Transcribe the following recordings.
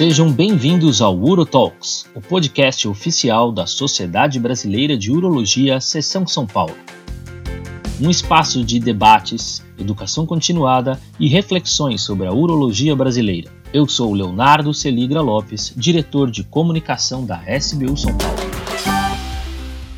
Sejam bem-vindos ao UroTalks, o podcast oficial da Sociedade Brasileira de Urologia, Seção São Paulo. Um espaço de debates, educação continuada e reflexões sobre a urologia brasileira. Eu sou Leonardo Celigra Lopes, diretor de comunicação da SBU São Paulo.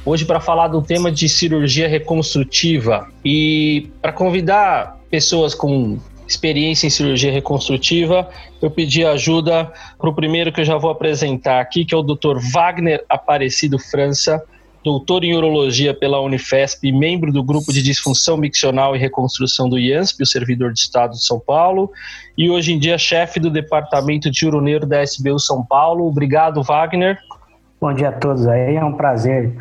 Hoje para falar do tema de cirurgia reconstrutiva e para convidar pessoas com experiência em cirurgia reconstrutiva, eu pedi ajuda para o primeiro que eu já vou apresentar aqui, que é o Dr. Wagner Aparecido França, doutor em urologia pela Unifesp e membro do grupo de disfunção miccional e reconstrução do IANSP, o servidor de Estado de São Paulo, e hoje em dia chefe do departamento de uroneiro da SBU São Paulo. Obrigado, Wagner. Bom dia a todos aí, é um prazer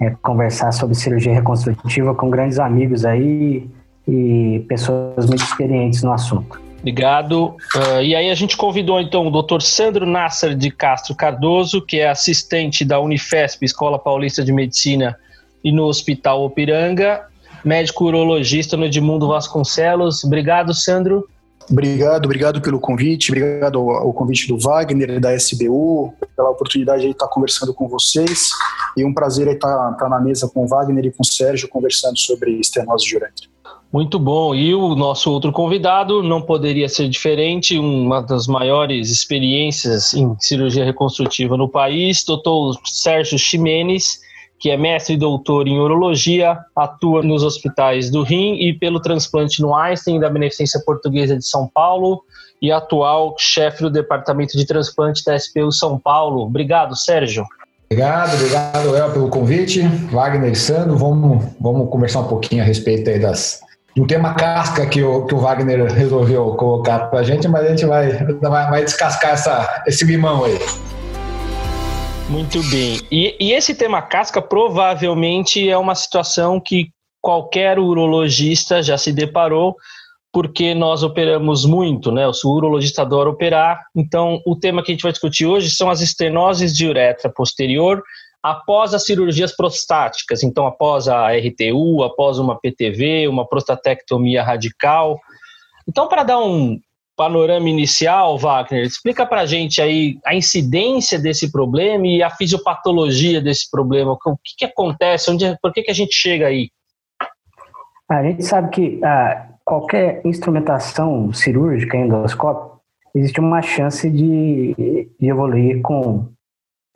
é, conversar sobre cirurgia reconstrutiva com grandes amigos aí e pessoas muito experientes no assunto. Obrigado. Uh, e aí a gente convidou então o Dr. Sandro Nasser de Castro Cardoso, que é assistente da Unifesp, Escola Paulista de Medicina, e no Hospital Opiranga, médico urologista no Edmundo Vasconcelos. Obrigado, Sandro. Obrigado, obrigado pelo convite, obrigado ao, ao, convite do Wagner, da SBU, pela oportunidade de estar conversando com vocês e um prazer estar, estar na mesa com o Wagner e com o Sérgio conversando sobre estenose de uretra. Muito bom. E o nosso outro convidado não poderia ser diferente, uma das maiores experiências em cirurgia reconstrutiva no país, doutor Sérgio Ximenes, que é mestre e doutor em urologia, atua nos hospitais do Rim e pelo transplante no Einstein da Beneficência Portuguesa de São Paulo e atual chefe do departamento de transplante da SPU São Paulo. Obrigado, Sérgio. Obrigado, obrigado, Léo, pelo convite. Wagner e Sandro, vamos, vamos conversar um pouquinho a respeito aí do tema casca que o, que o Wagner resolveu colocar para a gente, mas a gente vai, vai, vai descascar essa, esse limão aí. Muito bem. E, e, esse tema casca provavelmente é uma situação que qualquer urologista já se deparou, porque nós operamos muito, né? O urologista adora operar. Então, o tema que a gente vai discutir hoje são as estenoses de uretra posterior após as cirurgias prostáticas. Então, após a RTU, após uma PTV, uma prostatectomia radical. Então, para dar um panorama inicial, Wagner, explica para a gente aí a incidência desse problema e a fisiopatologia desse problema. O que, que acontece? Onde, por que, que a gente chega aí? A gente sabe que ah, qualquer instrumentação cirúrgica endoscópica existe uma chance de, de evoluir com,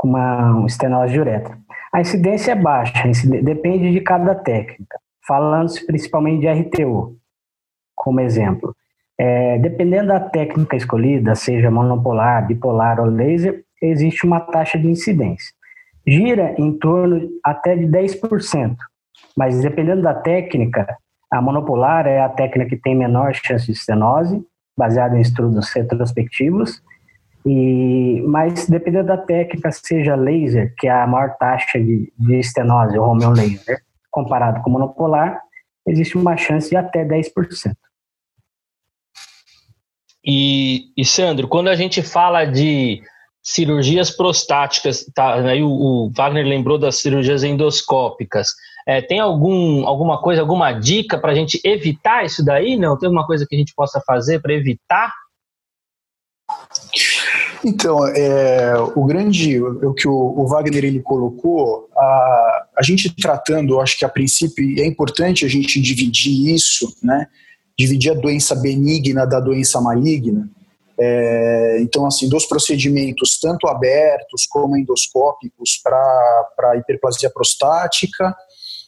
uma estenose de uretra. A incidência é baixa, depende de cada técnica. Falando-se principalmente de RTU, como exemplo. É, dependendo da técnica escolhida, seja monopolar, bipolar ou laser, existe uma taxa de incidência. Gira em torno até de 10%, mas dependendo da técnica, a monopolar é a técnica que tem menor chance de estenose, baseada em estudos retrospectivos, e, mas dependendo da técnica, seja laser, que é a maior taxa de, de estenose, o Romeo laser, comparado com monopolar, existe uma chance de até 10%. E, e Sandro, quando a gente fala de cirurgias prostáticas, tá, aí o, o Wagner lembrou das cirurgias endoscópicas. É, tem algum, alguma coisa, alguma dica para a gente evitar isso daí? Não? Tem alguma coisa que a gente possa fazer para evitar? Então, é, o grande, o que o, o, Wagner ele colocou, a, a gente tratando, acho que a princípio é importante a gente dividir isso, né? dividir a doença benigna da doença maligna. É, então, assim, dos procedimentos tanto abertos como endoscópicos para hiperplasia prostática,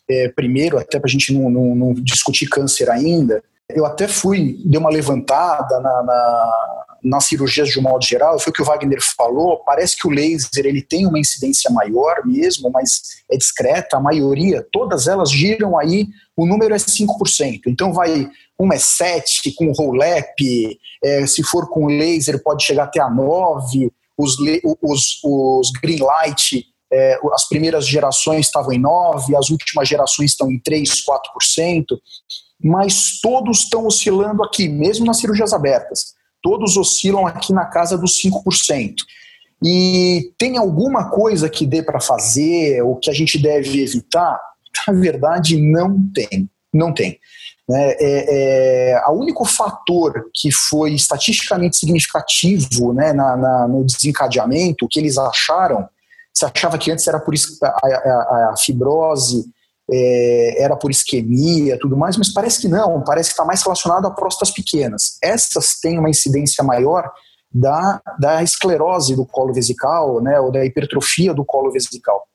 é, primeiro, até para a gente não, não, não, discutir câncer ainda, eu até fui, dei uma levantada na, na, nas cirurgias de um modo geral, foi o que o Wagner falou, parece que o laser ele tem uma incidência maior mesmo, mas é discreta, a maioria, todas elas giram aí, o número é 5%, então vai uma é 7 com roll-up, é, se for com laser pode chegar até a 9, os, os, os green light, é, as primeiras gerações estavam em 9, as últimas gerações estão em 3, 4%, mas todos estão oscilando aqui, mesmo nas cirurgias abertas, todos oscilam aqui na casa dos 5%. E tem alguma coisa que dê para fazer, ou que a gente deve evitar? Na verdade, não tem. Não tem. Né? É, é, o único fator que foi estatisticamente significativo né, na, na, no desencadeamento, que eles acharam, se achava que antes era por a, a, a fibrose, é, era por isquemia tudo mais, mas parece que não, parece que está mais relacionado a próstatas pequenas. Essas têm uma incidência maior da, da esclerose do colo vesical, né, ou da hipertrofia do colo vesical.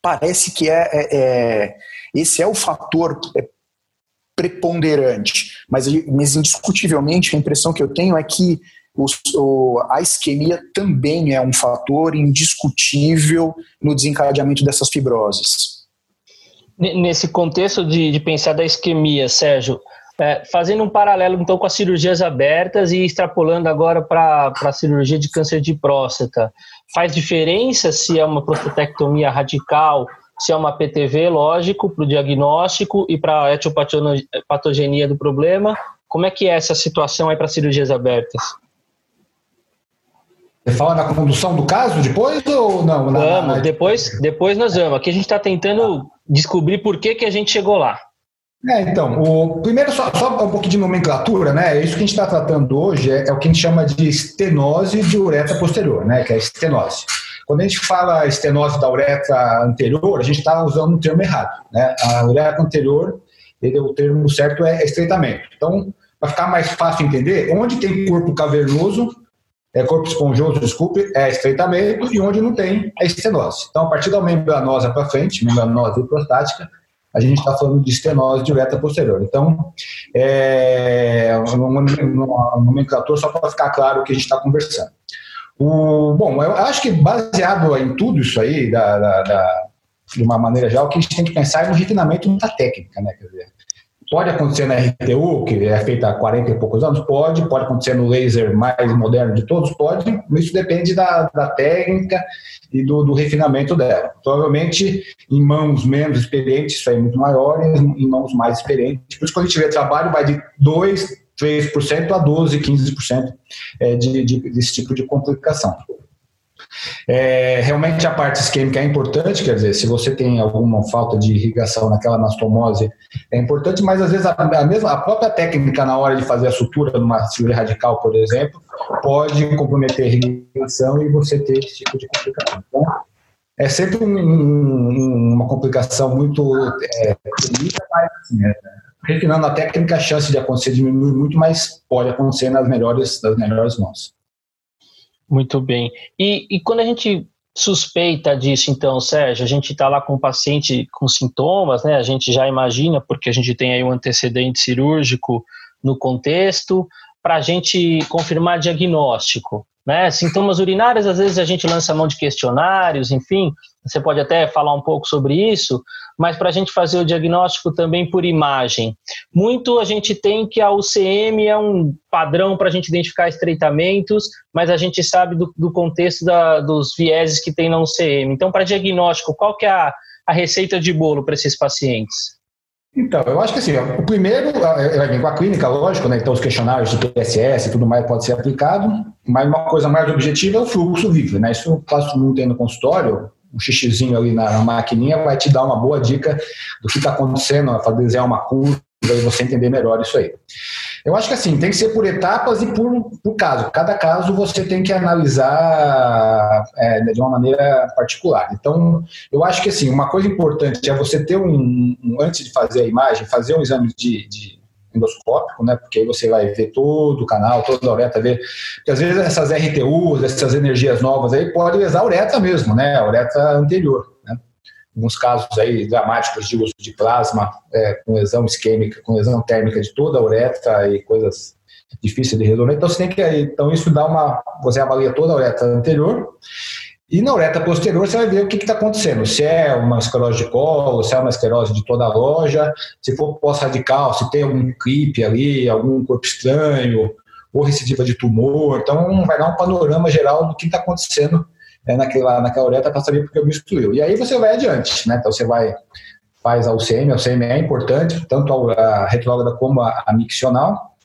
Parece que é, é, é esse é o fator é, preponderante, mas, mas indiscutivelmente a impressão que eu tenho é que o, a isquemia também é um fator indiscutível no desencadeamento dessas fibroses. Nesse contexto de, de pensar da isquemia, Sérgio, é, fazendo um paralelo então com as cirurgias abertas e extrapolando agora para a cirurgia de câncer de próstata, faz diferença se é uma prostatectomia radical, se é uma PTV, lógico, para o diagnóstico e para a etiopatogenia do problema? Como é que é essa situação aí para cirurgias abertas? Você fala na condução do caso depois ou não? Na, vamos, na... depois, depois nós vamos. Aqui a gente está tentando descobrir por que, que a gente chegou lá. É, então, o, primeiro só, só, um pouquinho de nomenclatura, né? Isso que a gente está tratando hoje é, é, o que a gente chama de estenose de uretra posterior, né? Que é a estenose. Quando a gente fala estenose da uretra anterior, a gente está usando um termo errado, né? A uretra anterior, ele, o termo certo é estreitamento. Então, para ficar mais fácil entender, onde tem corpo cavernoso, é corpo esponjoso, desculpe, é estreitamento, e onde não tem, é estenose. Então, a partir da membranosa para frente, membranosa prostática, a gente está falando de estenose de uretra posterior. Então, é, uma nomenclatura só para ficar claro o que a gente está conversando. O, bom, eu acho que baseado em tudo isso aí, da, da, da, de uma maneira geral, o que a gente tem que pensar é no refinamento da técnica, né? Quer dizer, Pode acontecer na RTU, que é feita há 40 e poucos anos? Pode. Pode acontecer no laser mais moderno de todos? Pode. Isso depende da, da técnica e do, do, refinamento dela. Provavelmente em mãos menos experientes isso é muito maior, em mãos mais experientes. Por isso, quando a gente vê trabalho, vai de 2, 3% a 12, 15% é, de, de, desse tipo de complicação. É, realmente a parte isquêmica é importante, quer dizer, se você tem alguma falta de irrigação naquela anastomose, é importante, mas às vezes a, a, mesma, a própria técnica na hora de fazer a sutura numa cirurgia radical, por exemplo, pode comprometer a irrigação e você ter esse tipo de complicação. Então, é sempre um, um, uma complicação muito é, mas assim, é, refinando a técnica, a chance de acontecer diminui muito, mas pode acontecer nas melhores, das melhores mãos. Muito bem. E, e quando a gente suspeita disso, então, Sérgio, a gente está lá com o paciente com sintomas, né? A gente já imagina, porque a gente tem aí um antecedente cirúrgico no contexto, para a gente confirmar diagnóstico. Né? Sintomas urinários, às vezes a gente lança mão de questionários, enfim, você pode até falar um pouco sobre isso, mas para a gente fazer o diagnóstico também por imagem. Muito a gente tem que a UCM é um padrão para a gente identificar estreitamentos, mas a gente sabe do, do contexto da, dos vieses que tem na UCM. Então, para diagnóstico, qual que é a, a receita de bolo para esses pacientes? Então, eu acho que assim, o primeiro com a clínica, lógico, né? Então os questionários de PSS e tudo mais pode ser aplicado, mas uma coisa mais objetiva é o fluxo livre, né? Isso quase todo mundo tem no consultório, um xixizinho ali na, na maquininha vai te dar uma boa dica do que está acontecendo, para desenhar uma curva e você entender melhor isso aí. Eu acho que assim, tem que ser por etapas e por, por caso. Cada caso você tem que analisar é, de uma maneira particular. Então, eu acho que assim, uma coisa importante é você ter um, um antes de fazer a imagem, fazer um exame de, de endoscópico, né? Porque aí você vai ver todo o canal, toda a uretra, ver. Porque às vezes essas RTUs, essas energias novas aí, podem lesar a uretra mesmo, né? A uretra anterior alguns casos aí dramáticos de uso de plasma é, com lesão isquêmica, com lesão térmica de toda a uretra e coisas difíceis de resolver. Então, você tem que, então isso dá uma, você avalia toda a uretra anterior e na uretra posterior você vai ver o que está acontecendo. Se é uma esclerose de colo, se é uma esclerose de toda a loja, se for pós-radical, se tem algum clipe ali, algum corpo estranho, ou recidiva de tumor. Então, vai dar um panorama geral do que está acontecendo é, naquela, naquela uretra para saber porque obstruiu. E aí você vai adiante, né? Então você vai, faz a UCM, a UCM é importante, tanto a, a retrógrada como a, a miccional.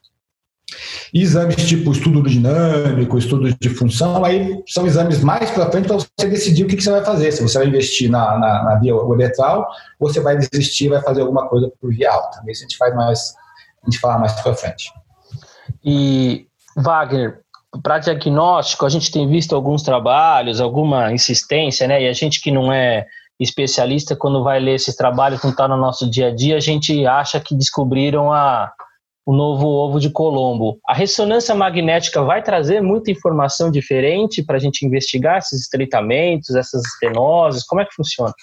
Exames tipo estudo dinâmico, estudo de função, aí são exames mais para frente para você decidir o que, que, você vai fazer. Se você vai investir na, na, na via uretral ou você vai desistir vai fazer alguma coisa por via alta. Isso a gente faz mais, a gente fala mais para frente. E, Wagner, para diagnóstico, a gente tem visto alguns trabalhos, alguma insistência, né? E a gente que não é especialista, quando vai ler esses trabalhos, não está no nosso dia a dia, a gente acha que descobriram a, o novo ovo de Colombo. A ressonância magnética vai trazer muita informação diferente para a gente investigar esses estreitamentos, essas estenoses? Como é que funciona?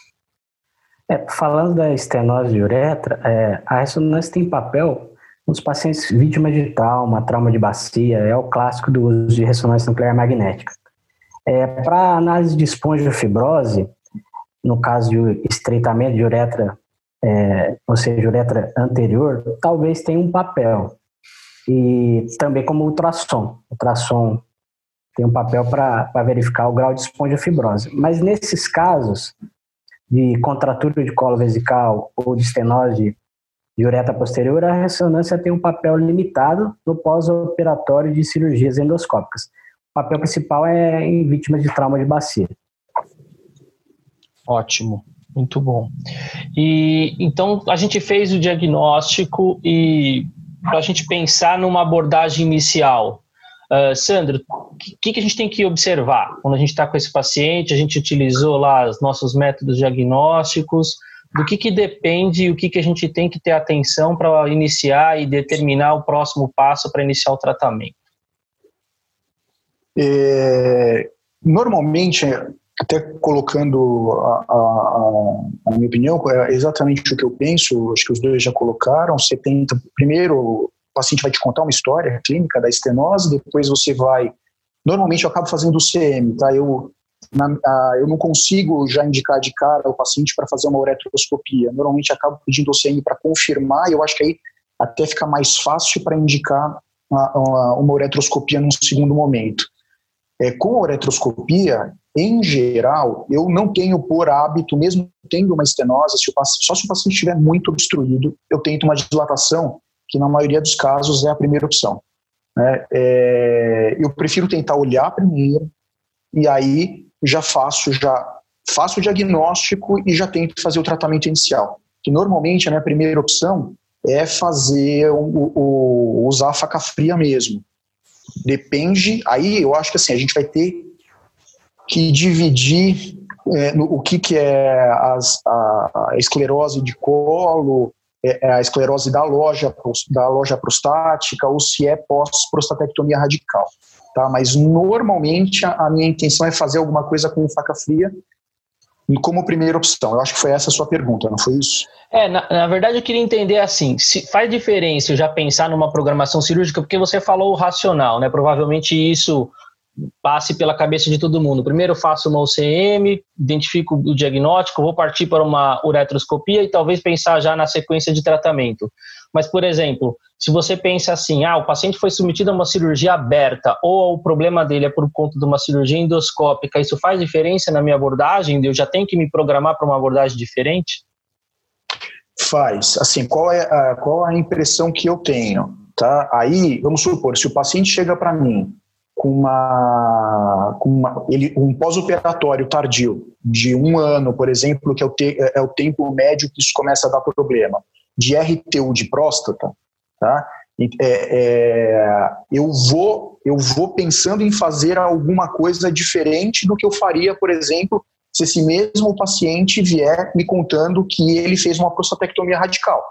É, falando da estenose de uretra, é, a ressonância tem papel nos pacientes vítimas de trauma, trauma de bacia, é o clássico do uso de ressonância nuclear magnética. É, para análise de esponjofibrose, no caso de estreitamento de uretra é, ou seja, uretra anterior, talvez tenha um papel. E também como ultrassom. Ultrassom tem um papel para verificar o grau de esponjofibrose. Mas nesses casos de contratura de colo vesical ou de estenose de uretra posterior, a ressonância tem um papel limitado no pós-operatório de cirurgias endoscópicas. O papel principal é em vítimas de trauma de bacia. Ótimo. Muito bom. E então a gente fez o diagnóstico e para a gente pensar numa abordagem inicial. Uh, Sandro, o que, que, a gente tem que observar quando a gente está com esse paciente? A gente utilizou lá os nossos métodos diagnósticos. Do que, que depende e o que, que a gente tem que ter atenção para iniciar e determinar o próximo passo para iniciar o tratamento? É, normalmente, até colocando a, a, a, minha opinião, é exatamente o que eu penso, acho que os dois já colocaram, 70, primeiro o paciente vai te contar uma história clínica da estenose, depois você vai, normalmente eu acabo fazendo o CM, tá, eu, na, a, eu não consigo já indicar de cara o paciente para fazer uma uretroscopia, normalmente acabo pedindo o CM para confirmar, e eu acho que aí até fica mais fácil para indicar uma, uma uretroscopia num segundo momento. É, com a uretroscopia, em geral, eu não tenho por hábito, mesmo tendo uma estenose, se paciente, só se o paciente estiver muito obstruído, eu tento uma dilatação, que na maioria dos casos é a primeira opção. Né? É, eu prefiro tentar olhar primeiro e aí já faço já faço o diagnóstico e já tento fazer o tratamento inicial. Que normalmente a minha primeira opção é fazer o, o usar a faca fria mesmo. Depende, aí eu acho que assim, a gente vai ter que dividir é, no, o que, que é as, a, esclerose de colo, é, é, a esclerose da loja, da loja prostática, ou se é pós-prostatectomia radical. Tá? Mas normalmente a, a minha intenção é fazer alguma coisa com faca fria como primeira opção. Eu acho que foi essa a sua pergunta, não foi isso? É, na, na, verdade eu queria entender assim, se faz diferença eu já pensar numa programação cirúrgica, porque você falou racional, né? Provavelmente isso passe pela cabeça de todo mundo. Primeiro faço uma UCM, identifico o diagnóstico, vou partir para uma uretroscopia e talvez pensar já na sequência de tratamento. Mas, por exemplo, se você pensa assim, ah, o paciente foi submetido a uma cirurgia aberta ou o problema dele é por conta de uma cirurgia endoscópica, isso faz diferença na minha abordagem? Eu já tenho que me programar para uma abordagem diferente? Faz. Assim, qual é a, qual a impressão que eu tenho? Tá? Aí, vamos supor, se o paciente chega para mim com uma, com uma ele, um pós-operatório tardio de um ano, por exemplo, que é o, te, é o tempo médio que isso começa a dar problema, de RTU de próstata, tá? É, é, eu vou eu vou pensando em fazer alguma coisa diferente do que eu faria, por exemplo, se esse mesmo paciente vier me contando que ele fez uma prostatectomia radical.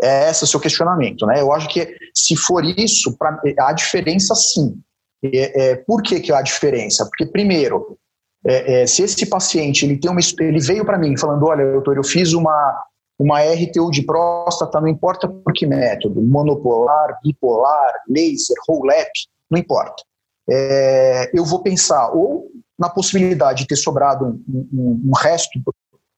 É esse o seu questionamento, né? Eu acho que se for isso, pra, há diferença sim. É, é, por que, que há diferença? Porque, primeiro, é, é, se esse paciente ele tem uma, ele veio para mim falando, olha, doutor, eu fiz uma, uma RTU de próstata, não importa por que método, monopolar, bipolar, laser, roll-up, não importa. É, eu vou pensar ou na possibilidade de ter sobrado um, um, um resto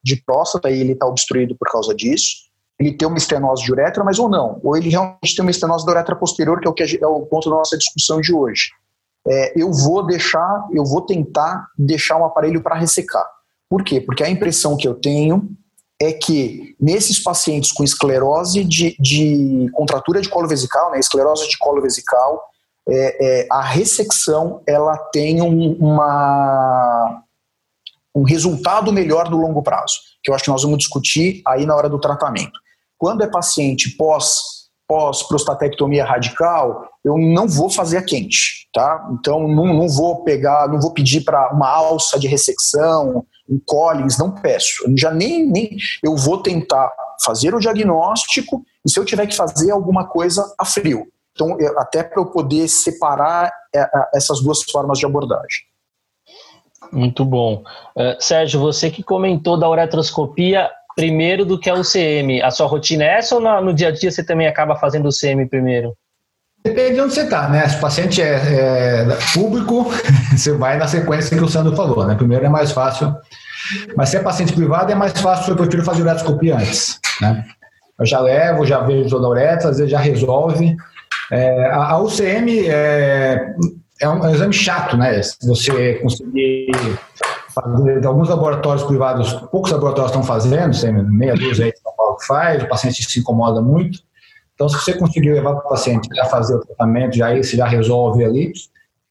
de próstata e ele está obstruído por causa disso, ele tem uma estenose de uretra, mas ou não, ou ele realmente tem uma estenose da uretra posterior, que é o, que é o ponto da nossa discussão de hoje é, eu vou deixar, eu vou tentar deixar um aparelho para ressecar. Por quê? Porque a impressão que eu tenho é que nesses pacientes com esclerose de, de contratura de colo vesical, né, esclerose de colo vesical, é, é, a ressecção ela tem um, uma, um resultado melhor no longo prazo, que eu acho que nós vamos discutir aí na hora do tratamento. Quando é paciente pós pós prostatectomia radical, eu não vou fazer a quente, tá? Então não, não vou pegar, não vou pedir para uma alça de ressecção, um Collins, não peço. Eu já nem, nem eu vou tentar fazer o diagnóstico e se eu tiver que fazer alguma coisa a frio. Então, eu, até para eu poder separar é, essas duas formas de abordagem. Muito bom. Uh, Sérgio, você que comentou da uretroscopia, primeiro do que a UCM. A sua rotina é essa ou no, no dia a dia você também acaba fazendo o UCM primeiro? Depende de onde você está, né? Se o paciente é, é, público, você vai na sequência que o Sandro falou, né? Primeiro é mais fácil, mas se é paciente privado é mais fácil, eu prefiro fazer uretroscopia antes, né? Eu já levo, já vejo a uretra, às vezes já resolve. É, a, a, UCM é, é, um, é um exame chato, né? Você conseguir fazer, alguns laboratórios privados, poucos laboratórios estão fazendo, tem meia dúzia aí que faz, o paciente se incomoda muito. Então, se você conseguir levar para o paciente já fazer o tratamento, já isso já resolve ali,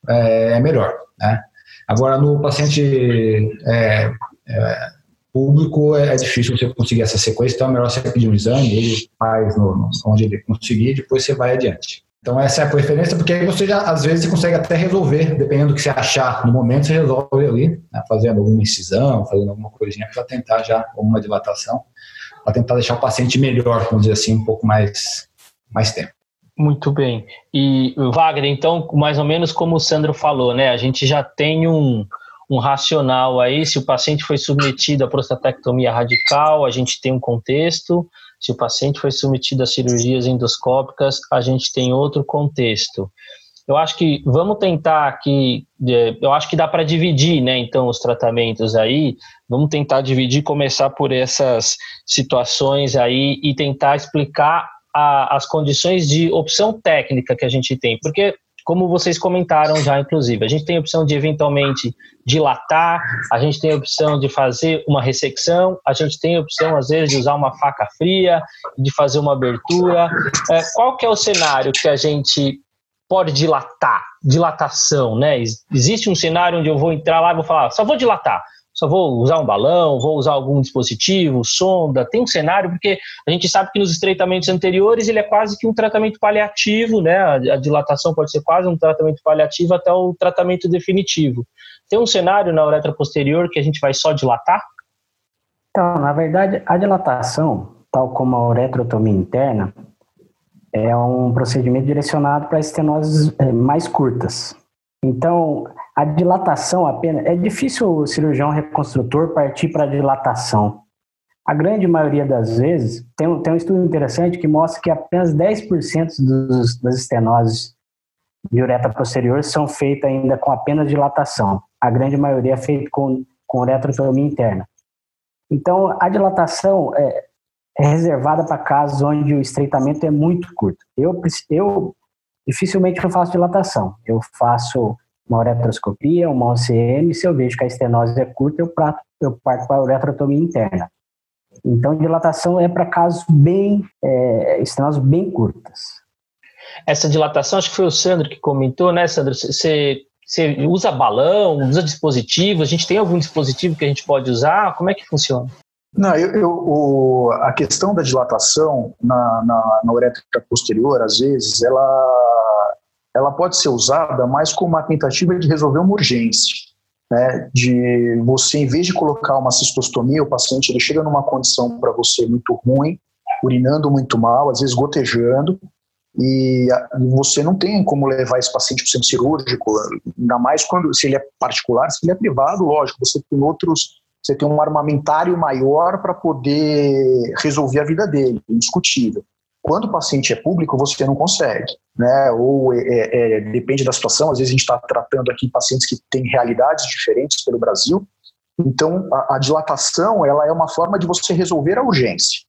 é, é melhor, né? Agora, no paciente é, é, público, é, difícil você conseguir essa sequência, então é melhor você pedir um exame, ele faz no, onde ele conseguir, depois você vai adiante. Então essa é a preferência, porque aí você já, às vezes, você consegue até resolver, dependendo do que você achar no momento, você resolve ali, né, fazendo alguma incisão, fazendo alguma coisinha para tentar já, alguma dilatação, para tentar deixar o paciente melhor, vamos dizer assim, um pouco mais, mais tempo. Muito bem. E Wagner, então, mais ou menos como o Sandro falou, né? A gente já tem um, um racional aí, se o paciente foi submetido à prostatectomia radical, a gente tem um contexto, se o paciente foi submetido a cirurgias endoscópicas, a gente tem outro contexto. Eu acho que vamos tentar aqui, eu acho que dá para dividir, né? Então, os tratamentos aí, vamos tentar dividir, começar por essas situações aí e tentar explicar a, as condições de opção técnica que a gente tem, porque como vocês comentaram já, inclusive. A gente tem a opção de eventualmente dilatar, a gente tem a opção de fazer uma ressecção, a gente tem a opção, às vezes, de usar uma faca fria, de fazer uma abertura. É, qual que é o cenário que a gente pode dilatar? Dilatação, né? Existe um cenário onde eu vou entrar lá e vou falar, só vou dilatar só vou usar um balão, vou usar algum dispositivo, sonda, tem um cenário, porque a gente sabe que nos estreitamentos anteriores ele é quase que um tratamento paliativo, né? A, dilatação pode ser quase um tratamento paliativo até o tratamento definitivo. Tem um cenário na uretra posterior que a gente vai só dilatar? Então, na verdade, a dilatação, tal como a uretrotomia interna, é um procedimento direcionado para estenoses eh, mais curtas. Então, a dilatação apenas. É difícil o cirurgião reconstrutor partir para a dilatação. A grande maioria das vezes, tem um, tem um estudo interessante que mostra que apenas 10% dos, das estenoses de uretra posterior são feitas ainda com apenas dilatação. A grande maioria é feita com, com uretrotomia interna. Então, a dilatação é, é reservada para casos onde o estreitamento é muito curto. Eu, eu dificilmente eu faço dilatação. Eu faço uma uretroscopia, uma OCM, se eu vejo que a estenose é curta, eu, prato, eu parto para a uretrotomia interna. Então, dilatação é para casos bem, é, estenoses bem curtas. Essa dilatação, acho que foi o Sandro que comentou, né, Sandro? Você, você usa balão, usa dispositivo? A gente tem algum dispositivo que a gente pode usar? Como é que funciona? Não, eu, eu o, a questão da dilatação na, na, na uretra posterior, às vezes, ela, ela pode ser usada mais como uma tentativa de resolver uma urgência. Né, de você, em vez de colocar uma cistostomia, o paciente ele chega numa condição para você muito ruim, urinando muito mal, às vezes gotejando, e você não tem como levar esse paciente para o centro cirúrgico, ainda mais quando se ele é particular, se ele é privado, lógico, você tem outros você tem um armamentário maior para poder resolver a vida dele, indiscutível. Quando o paciente é público, você não consegue, né? Ou é, é, é depende da situação. Às vezes a gente está tratando aqui pacientes que têm realidades diferentes pelo Brasil. Então, a, a dilatação ela é uma forma de você resolver a urgência.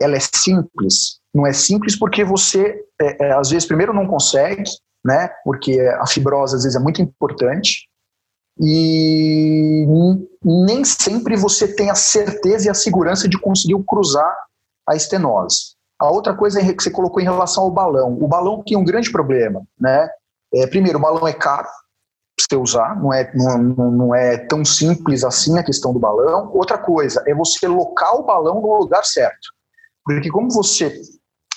Ela é simples. Não é simples porque você, é, é, às vezes, primeiro não consegue, né? Porque a fibrose às vezes é muito importante e nem sempre você tem a certeza e a segurança de conseguir cruzar a estenose. A outra coisa é que você colocou em relação ao balão. O balão tem um grande problema, né? É, primeiro, o balão é caro para você usar, não é, não, não é tão simples assim a questão do balão. Outra coisa é você locar o balão no lugar certo. Porque como você,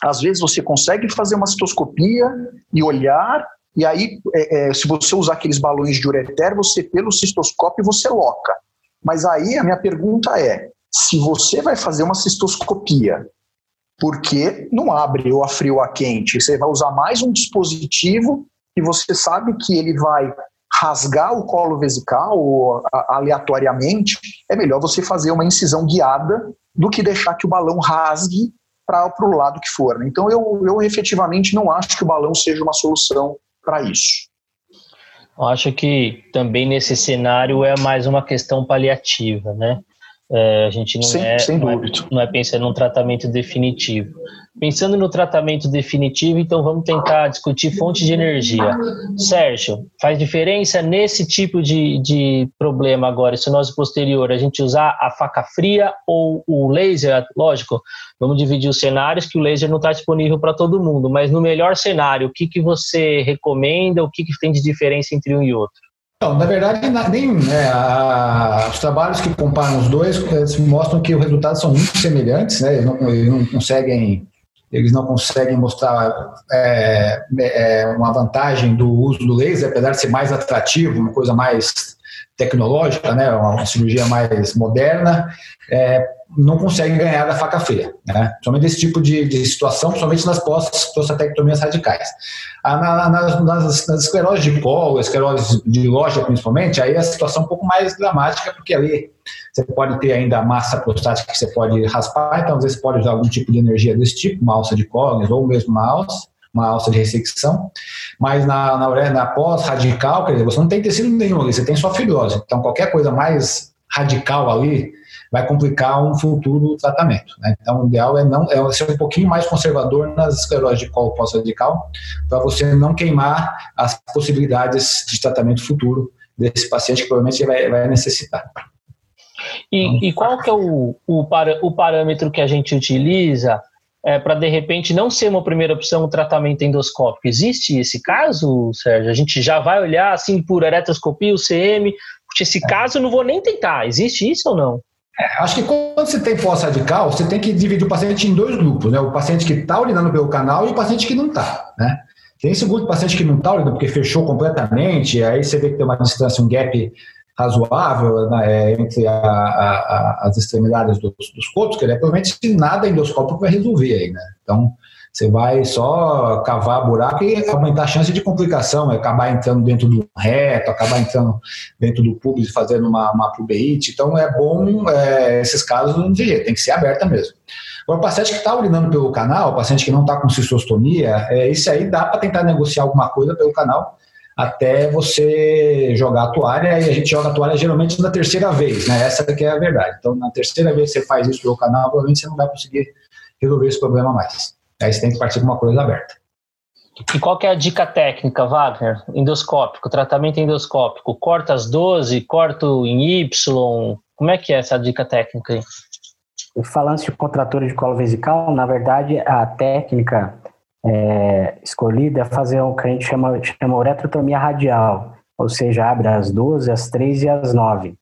às vezes você consegue fazer uma cistoscopia e olhar, e aí é, é, se você usar aqueles balões de ureter, você pelo cistoscópio você loca. Mas aí a minha pergunta é, se você vai fazer uma cistoscopia, porque não abre ou a frio ou a quente, você vai usar mais um dispositivo e você sabe que ele vai rasgar o colo vesical aleatoriamente, é melhor você fazer uma incisão guiada do que deixar que o balão rasgue para o lado que for. Né? Então, eu, eu efetivamente não acho que o balão seja uma solução para isso. Eu acho que também nesse cenário é mais uma questão paliativa, né? É, a gente não, Sim, é, não, é, não é pensando num tratamento definitivo. Pensando no tratamento definitivo, então vamos tentar discutir fontes de energia. Sérgio, faz diferença nesse tipo de, de problema agora, esse nosso posterior, a gente usar a faca fria ou o laser? Lógico, vamos dividir os cenários que o laser não está disponível para todo mundo, mas no melhor cenário, o que, que você recomenda, o que, que tem de diferença entre um e outro? Não, na verdade, nem né, a, os trabalhos que comparam os dois mostram que os resultados são muito semelhantes, né, eles, não, eles não conseguem eles não conseguem mostrar é, é, uma vantagem do uso do laser, apesar de ser mais atrativo, uma coisa mais tecnológica, né, uma cirurgia mais moderna, é, não consegue ganhar da faca fria, né? Somente esse tipo de, de situação, principalmente nas prostatectomias radicais. Ah, na, nas, nas, nas escleroses de colo, esclerose de loja principalmente, aí a situação é um pouco mais dramática, porque ali você pode ter ainda a massa prostática que você pode raspar, então às vezes pode usar algum tipo de energia desse tipo, uma alça de cólias ou mesmo uma alça, uma alça de ressecção, mas na, na, na pós-radical, quer dizer, você não tem tecido nenhum ali, você tem só fibrose. Então qualquer coisa mais radical ali, vai complicar um futuro tratamento. Né? Então, o ideal é não é ser um pouquinho mais conservador nas esclerose de colo pós-radical, para você não queimar as possibilidades de tratamento futuro desse paciente que provavelmente vai, vai necessitar. E, então, e, qual que é o, o, para, o parâmetro que a gente utiliza é, para, de repente, não ser uma primeira opção o tratamento endoscópico? Existe esse caso, Sérgio? A gente já vai olhar assim por eretroscopia, o CM, porque esse é. caso eu não vou nem tentar. Existe isso ou não? É, acho que quando você tem pós-radical, você tem que dividir o paciente em dois grupos, né? O paciente que está urinando pelo canal e o paciente que não está, né? Tem esse grupo de paciente que não está urinando porque fechou completamente, aí você vê que tem uma distância, um gap razoável né, é, entre a, a, a, as extremidades dos, dos cotos, que é provavelmente nada endoscópico vai resolver aí, né? Então, você vai só cavar buraco e aumentar a chance de complicação, é acabar entrando dentro do reto, acabar entrando dentro do pubis e fazendo uma, uma pubeite. Então é bom, é, esses casos não tem tem que ser aberta mesmo. O paciente que está urinando pelo canal, o paciente que não está com cistostomia, é, esse aí dá para tentar negociar alguma coisa pelo canal até você jogar a toalha, e a gente joga a toalha geralmente na terceira vez, né? Essa que é a verdade. Então, na terceira vez que você faz isso pelo canal, provavelmente você não vai conseguir resolver esse problema mais. Aí você tem que partir com uma coisa aberta. E qual que é a dica técnica, Wagner? Endoscópico, tratamento endoscópico. Corta as 12, corto em Y. Como é que é essa dica técnica aí? Falando de contratura de colo vesical, na verdade, a técnica é, escolhida é fazer o que a gente chama, chama uretrotomia radial, ou seja, abre as 12, as 3 e as 9.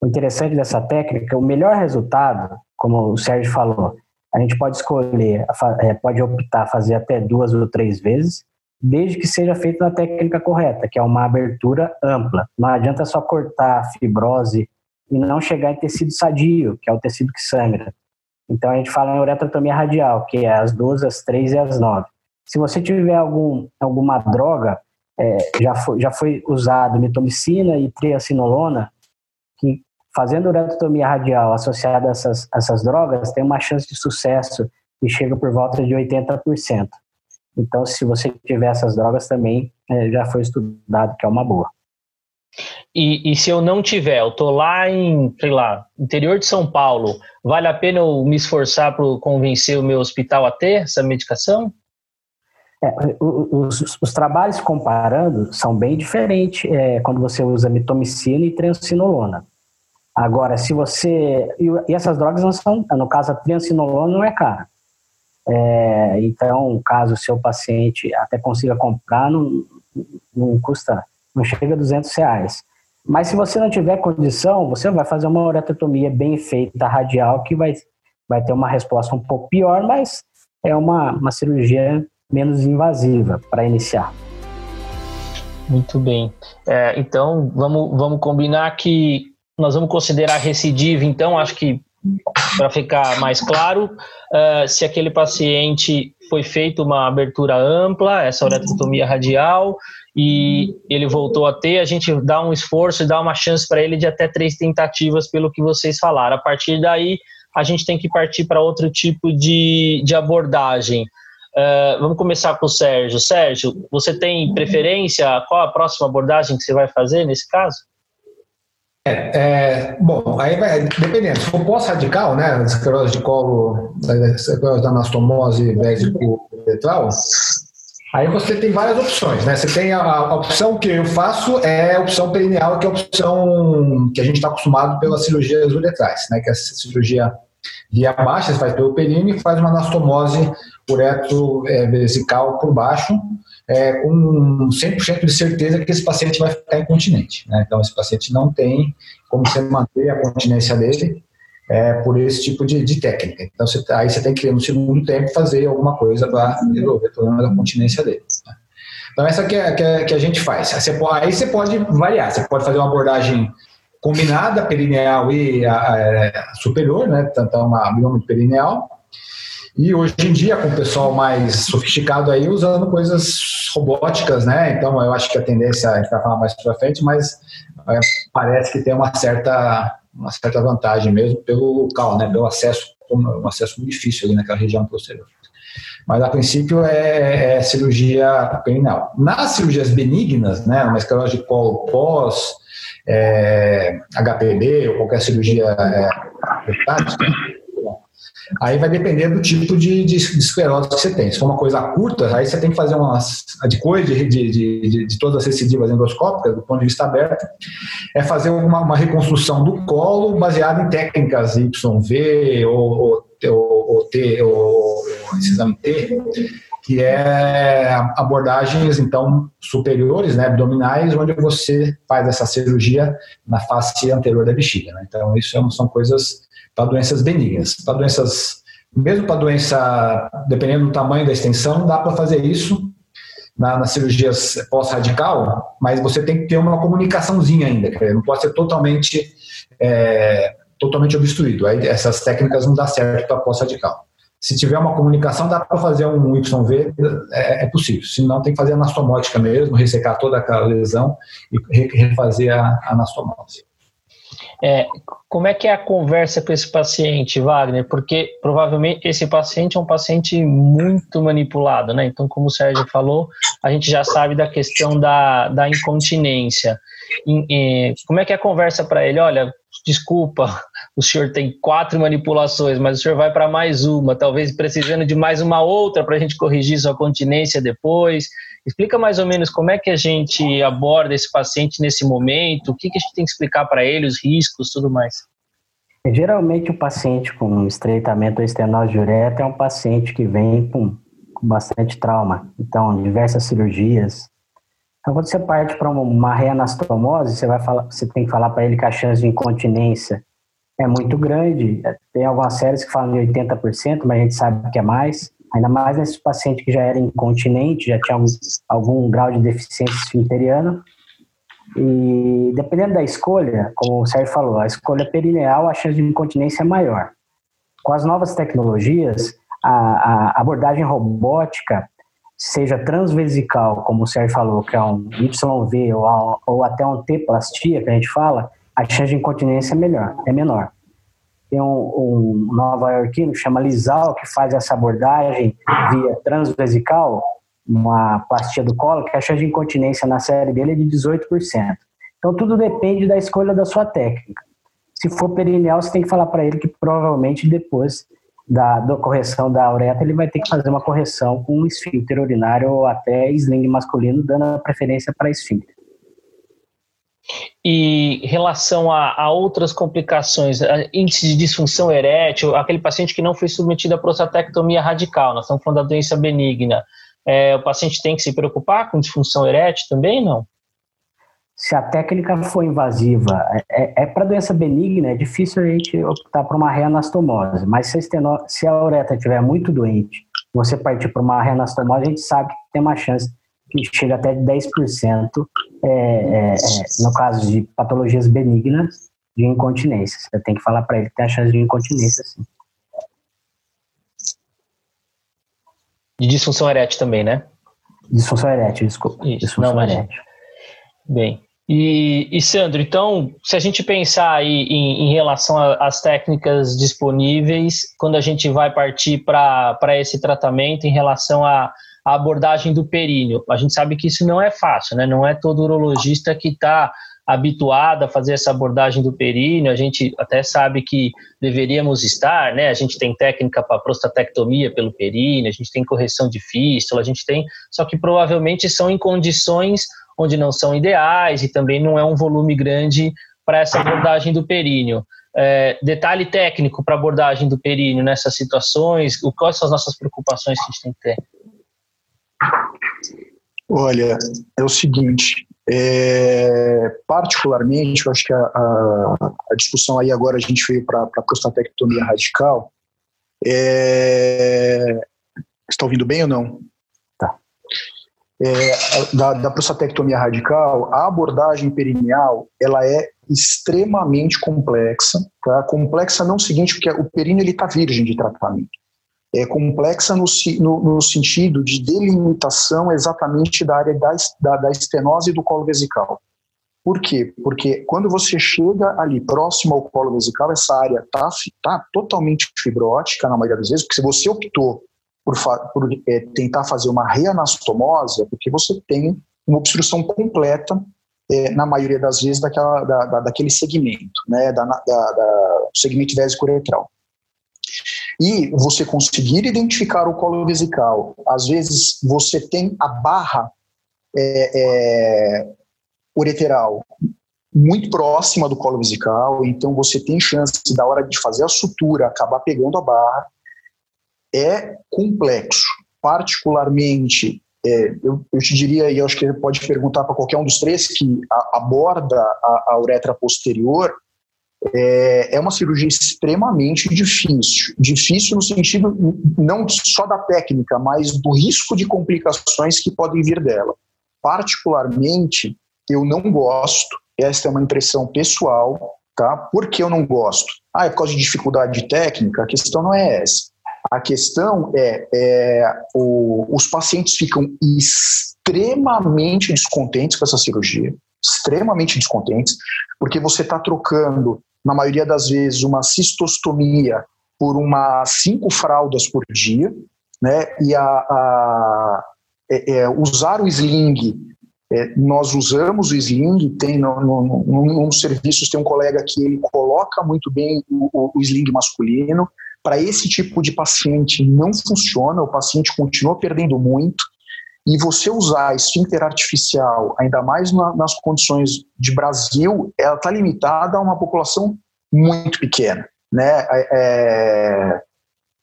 O interessante dessa técnica, o melhor resultado, como o Sérgio falou, a gente pode escolher, é, pode optar fazer até duas ou três vezes, desde que seja feito na técnica correta, que é uma abertura ampla. Não adianta só cortar a fibrose e não chegar em tecido sadio, que é o tecido que sangra. Então a gente fala em uretrotomia radial, que é as duas, as três e as nove. Se você tiver algum, alguma droga, é, já, foi, já foi usado mitomicina e triacinolona, que fazendo uretrotomia radial associada a essas, essas drogas, tem uma chance de sucesso que chega por volta de 80%. Então, se você tiver essas drogas também, é, já foi estudado que é uma boa. E, e, se eu não tiver, eu tô lá em, sei lá, interior de São Paulo, vale a pena eu me esforçar para convencer o meu hospital a ter essa medicação? É, os, os, trabalhos comparando são bem diferentes é, quando você usa mitomicina e triancinolona. Agora, se você. E essas drogas não são. No caso, a triancinolona não é cara. É, então, caso o seu paciente até consiga comprar, não, não custa, não chega a 200 reais. Mas se você não tiver condição, você vai fazer uma uretrotomia bem feita radial que vai, vai ter uma resposta um pouco pior, mas é uma, uma cirurgia menos invasiva para iniciar. Muito bem. É, então, vamos, vamos combinar que nós vamos considerar recidiva, então, acho que para ficar mais claro, uh, se aquele paciente foi feita uma abertura ampla, essa uretrotomia radial, e ele voltou a ter, a gente dá um esforço e dá uma chance para ele de até três tentativas, pelo que vocês falaram. A partir daí, a gente tem que partir para outro tipo de, de abordagem. Uh, vamos começar com o Sérgio. Sérgio, você tem preferência? Qual a próxima abordagem que você vai fazer nesse caso? É, é, bom, aí vai, dependendo, se for pós-radical, né, esclerose de colo, esclerose da anastomose vésico-letral, aí você tem várias opções, né, você tem a, a, opção que eu faço é a opção perineal, que é a opção que a gente está acostumado pelas cirurgias uretrais, né, que é a cirurgia via baixa, você faz pelo períneo e faz uma anastomose uretro-vesical é, por baixo, é, com 100% de certeza que esse paciente vai ficar incontinente. Né? Então, esse paciente não tem como você manter a continência dele é, por esse tipo de, de técnica. Então, você, aí você tem que, no segundo tempo, fazer alguma coisa para resolver o problema da continência dele. Né? Então, essa que, é, que, é, que a gente faz. Aí você, pode, aí você pode variar, você pode fazer uma abordagem combinada, perineal e a, a, a superior, né? Tanto uma mioma perineal, e hoje em dia, com o pessoal mais sofisticado aí, usando coisas robóticas, né? Então, eu acho que a tendência, a gente vai falar mais para frente, mas é, parece que tem uma certa, uma certa vantagem mesmo pelo local, né? Pelo acesso, um acesso muito difícil ali naquela região posterior. Mas, a princípio, é, é cirurgia perineal. Nas cirurgias benignas, né? Uma esclerose de colo pós, é, HPB ou qualquer cirurgia é, Aí vai depender do tipo de, de, de, esclerose que você tem. Se for uma coisa curta, aí você tem que fazer. Depois de, de, de, de todas as recidivas endoscópicas, do ponto de vista aberto, é fazer uma, uma reconstrução do colo baseada em técnicas YV ou, ou, ou, T, ou esse exame T, que é abordagens então superiores, né, abdominais, onde você faz essa cirurgia na face anterior da bexiga. Né? Então isso é são coisas para doenças benignas. Para doenças, mesmo para doença, dependendo do tamanho da extensão, dá para fazer isso na, nas cirurgias pós-radical, mas você tem que ter uma comunicaçãozinha ainda, não pode ser totalmente, é, totalmente obstruído. Aí essas técnicas não dá certo para pós-radical. Se tiver uma comunicação, dá para fazer um YV, é, é, possível. Se não, tem que fazer anastomótica mesmo, ressecar toda aquela lesão e refazer a, a anastomose. É, como é que é a conversa com esse paciente, Wagner? Porque provavelmente esse paciente é um paciente muito manipulado, né? Então, como o Sérgio falou, a gente já sabe da questão da, da incontinência. E, e, como é que é a conversa para ele? Olha, desculpa, o senhor tem quatro manipulações, mas o senhor vai para mais uma, talvez precisando de mais uma outra para a gente corrigir sua continência depois. Explica mais ou menos como é que a gente aborda esse paciente nesse momento, o que, que a gente tem que explicar para ele, os riscos, tudo mais. Geralmente o paciente com estreitamento ou estenose de é um paciente que vem com, com bastante trauma, então diversas cirurgias. Então quando você parte para uma reanastomose, você vai falar, você tem que falar para ele que a chance de incontinência é muito grande. Tem algumas séries que falam de 80%, mas a gente sabe que é mais ainda mais nesse paciente que já era incontinente, já tinha algum, algum grau de deficiência esfinteriana. E dependendo da escolha, como o Sérgio falou, a escolha perineal, a chance de incontinência é maior. Com as novas tecnologias, a, a abordagem robótica, seja transvesical, como o Sérgio falou, que é um YV ou, ou até um T-plastia, que a gente fala, a chance de incontinência é melhor, é menor. Tem um, um nova-iorquino chama Lisal, que faz essa abordagem via transvesical, uma plastia do colo, que a chance de incontinência na série dele é de 18%. Então, tudo depende da escolha da sua técnica. Se for perineal, você tem que falar para ele que provavelmente depois da, da, correção da uretra, ele vai ter que fazer uma correção com esfíncter urinário ou até sling masculino, dando a preferência para esfíncter. E relação a, a, outras complicações, índice de disfunção erétil, aquele paciente que não foi submetido à prostatectomia radical, nós estamos falando da doença benigna, é, o paciente tem que se preocupar com disfunção erétil também, não? Se a técnica for invasiva, é, é, é para doença benigna, é difícil a gente optar por uma reanastomose, mas se a, esteno, se a uretra estiver muito doente, você partir para uma reanastomose, a gente sabe que tem uma chance que chega até 10%, é, é, é, no caso de patologias benignas de incontinência. Você tem que falar para ele que tem a chance de incontinência, sim. De disfunção erétil também, né? Disfunção erétil, desculpa. Isso, disfunção não, erétil. Bem, e, e, Sandro, então, se a gente pensar aí em, em relação às técnicas disponíveis, quando a gente vai partir para esse tratamento em relação a a abordagem do períneo. A gente sabe que isso não é fácil, né? Não é todo urologista que está habituado a fazer essa abordagem do períneo. A gente até sabe que deveríamos estar, né? A gente tem técnica para prostatectomia pelo períneo, a gente tem correção de fístula, a gente tem, só que provavelmente são em condições onde não são ideais e também não é um volume grande para essa abordagem do períneo. É, detalhe técnico para abordagem do períneo nessas situações, quais são as nossas preocupações que a gente tem que ter? Olha, é o seguinte, é, particularmente, eu acho que a, a, a, discussão aí agora a gente veio para a prostatectomia radical. É, está ouvindo bem ou não? Tá. É, da, da prostatectomia radical, a abordagem perineal ela é extremamente complexa. Tá? Complexa não é o seguinte, porque o períneo está virgem de tratamento é complexa no, no, no, sentido de delimitação exatamente da área da, da, da estenose e do colo vesical. Por quê? Porque quando você chega ali próximo ao colo vesical, essa área está tá totalmente fibrótica na maioria das vezes, porque se você optou por, por é, tentar fazer uma reanastomose, é porque você tem uma obstrução completa, é, na maioria das vezes, daquela, da, da, daquele segmento, né, da, da, da segmento vésico-uretral e você conseguir identificar o colo vesical, às vezes você tem a barra é, é, ureteral muito próxima do colo vesical, então você tem chance da hora de fazer a sutura acabar pegando a barra. É complexo, particularmente. É, eu, eu, te diria, e acho que pode perguntar para qualquer um dos três que a, aborda a, a uretra posterior, é, é uma cirurgia extremamente difícil. Difícil no sentido não só da técnica, mas do risco de complicações que podem vir dela. Particularmente, eu não gosto, esta é uma impressão pessoal, tá? Por que eu não gosto? Ah, é por causa de dificuldade de técnica? A questão não é essa. A questão é, é o, os pacientes ficam extremamente descontentes com essa cirurgia, extremamente descontentes, porque você está trocando na maioria das vezes, uma cistostomia por uma cinco fraldas por dia, né? E a, a é, é, usar o sling, é, nós usamos o sling, tem no, no, no, nos serviços tem um colega que ele coloca muito bem o, o sling masculino. Para esse tipo de paciente não funciona, o paciente continua perdendo muito. E você usar esfíncter artificial, ainda mais na, nas condições de Brasil, ela está limitada a uma população muito pequena. Né? É, é,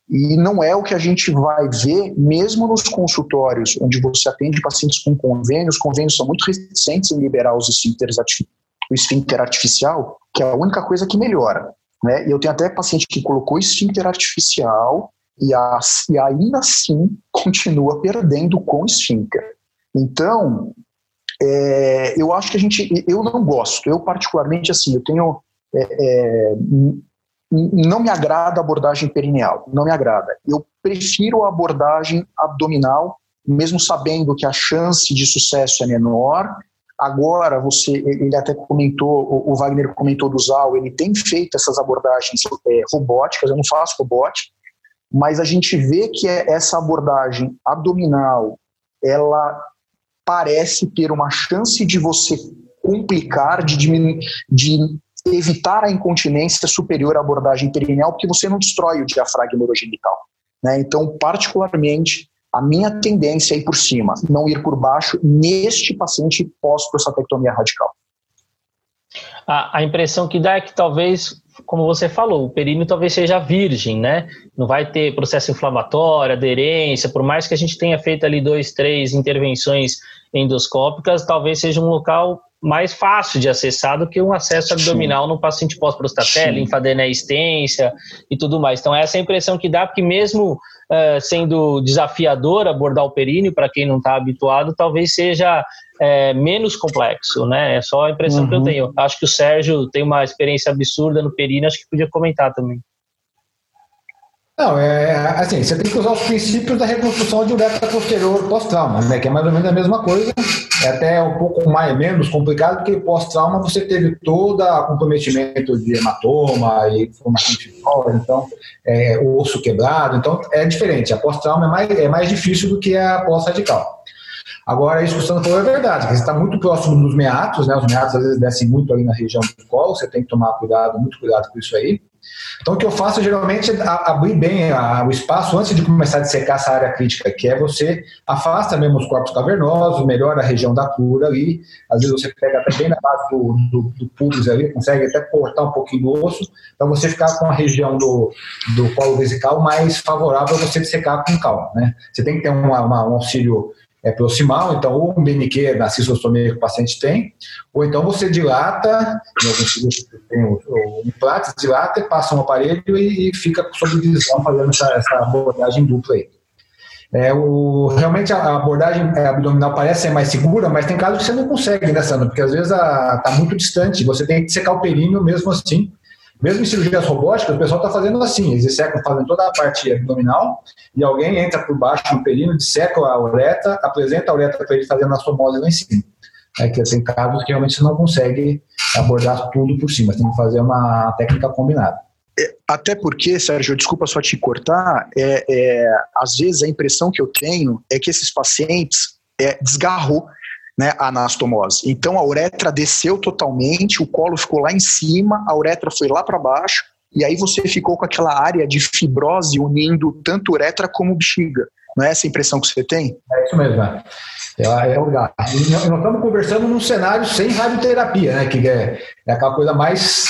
e não é o que a gente vai ver mesmo nos consultórios, onde você atende pacientes com convênios. Os convênios são muito recentes em liberar os esfíncteres o esfíncter artificial, que é a única coisa que melhora. Né? E eu tenho até paciente que colocou esfíncter artificial e, a, e ainda assim continua perdendo com esfíncter. Então, é, eu acho que a gente, eu não gosto, eu particularmente assim, eu tenho, é, é, não me agrada a abordagem perineal, não me agrada. Eu prefiro a abordagem abdominal, mesmo sabendo que a chance de sucesso é menor. Agora, você, ele até comentou, o Wagner comentou do ZAL, ele tem feito essas abordagens é, robóticas, eu não faço robótica, mas a gente vê que é essa abordagem abdominal, ela parece ter uma chance de você complicar, de, diminuir, de evitar a incontinência superior à abordagem perineal, porque você não destrói o diafragma urogenital. Né? Então, particularmente, a minha tendência é ir por cima, não ir por baixo neste paciente pós-prostatectomia radical. A, a impressão que dá é que talvez como você falou, o períneo talvez seja virgem, né? Não vai ter processo inflamatório, aderência, por mais que a gente tenha feito ali dois, três intervenções endoscópicas, talvez seja um local mais fácil de acessar do que um acesso abdominal Sim. no paciente pós-prostatela, linfadenia extensa e tudo mais. Então, essa é a impressão que dá, porque mesmo uh, sendo desafiador abordar o períneo, para quem não está habituado, talvez seja é, menos complexo, né? É só a impressão uhum. que eu uhum. tenho. Acho que o Sérgio tem uma experiência absurda no períneo, acho que podia comentar também. Não, é assim, você tem que usar os princípios da reconstrução de uretra posterior pós-trauma, né? Que é mais ou menos a mesma coisa, é até um pouco mais menos complicado, porque pós-trauma você teve todo o comprometimento de hematoma e formação de fibrosa, então, é, osso quebrado, então é diferente. A pós-trauma é mais, é mais difícil do que a pós-radical. Agora, isso que o Sandro falou é verdade, você está muito próximo dos meatos, né? Os meatos às vezes descem muito ali na região do colo, você tem que tomar cuidado, muito cuidado com isso aí. Então, o que eu faço geralmente é abrir bem o espaço antes de começar a dissecar essa área crítica, que é você afasta mesmo os corpos cavernosos, melhora a região da cura ali. Às vezes você pega até bem na base do, do, do pubis ali, consegue até cortar um pouquinho do osso, para você ficar com a região do, do colo vesical mais favorável a você dissecar com calma. Né? Você tem que ter uma, uma, um auxílio é proximal, então ou um BNQ na cistostomia que o paciente tem, ou então você dilata, em alguns cirurgias tem o, o implante, dilata, passa um aparelho e, e fica sob visão fazendo essa, essa, abordagem dupla aí. É, o, realmente a abordagem abdominal parece ser mais segura, mas tem casos que você não consegue, né, Sandra? Porque às vezes está muito distante, você tem que secar o períneo mesmo assim, mesmo em cirurgias robóticas, o pessoal está fazendo assim, eles secam, fazem toda a parte abdominal e alguém entra por baixo no perino, disseca a uretra, apresenta a uretra para ele fazer a anastomose lá em cima. É que tem casos que realmente você não consegue abordar tudo por cima, tem que fazer uma técnica combinada. É, até porque, Sérgio, desculpa só te cortar, é, é, às vezes a impressão que eu tenho é que esses pacientes é, desgarrou né, anastomose. Então a uretra desceu totalmente, o colo ficou lá em cima, a uretra foi lá para baixo, e aí você ficou com aquela área de fibrose unindo tanto uretra como bexiga. Não é essa a impressão que você tem? É isso mesmo. É, é, lugar. Nós estamos conversando num cenário sem radioterapia, né? Que é, é aquela coisa mais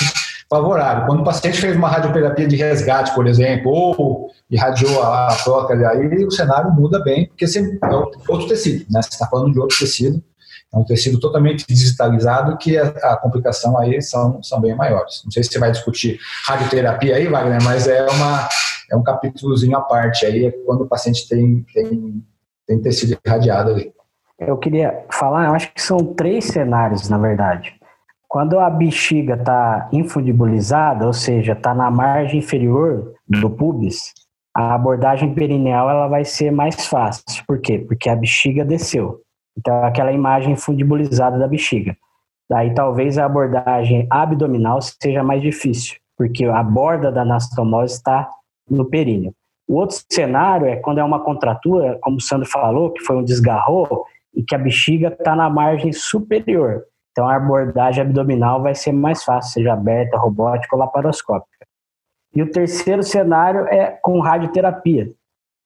favorável. Quando o paciente fez uma radioterapia de resgate, por exemplo, ou irradiou a, a prótese, aí o cenário muda bem, porque você é outro tecido, né? Você está falando de outro tecido, é um tecido totalmente digitalizado que a, a, complicação aí são, são bem maiores. Não sei se você vai discutir radioterapia aí, Wagner, mas é, uma, é um capítulozinho à parte aí, é quando o paciente tem, tem, tem tecido irradiado ali. Eu queria falar, eu acho que são três cenários, na verdade. Quando a bexiga está infundibilizada, ou seja, está na margem inferior do pubis, a abordagem perineal ela vai ser mais fácil. Por quê? Porque a bexiga desceu. Então, aquela imagem fundibilizada da bexiga. Daí, talvez a abordagem abdominal seja mais difícil, porque a borda da anastomose está no períneo. O outro cenário é quando é uma contratura, como o Sandro falou, que foi um desgarro e que a bexiga está na margem superior. Então, a abordagem abdominal vai ser mais fácil, seja aberta, robótica ou laparoscópica. E o terceiro cenário é com radioterapia.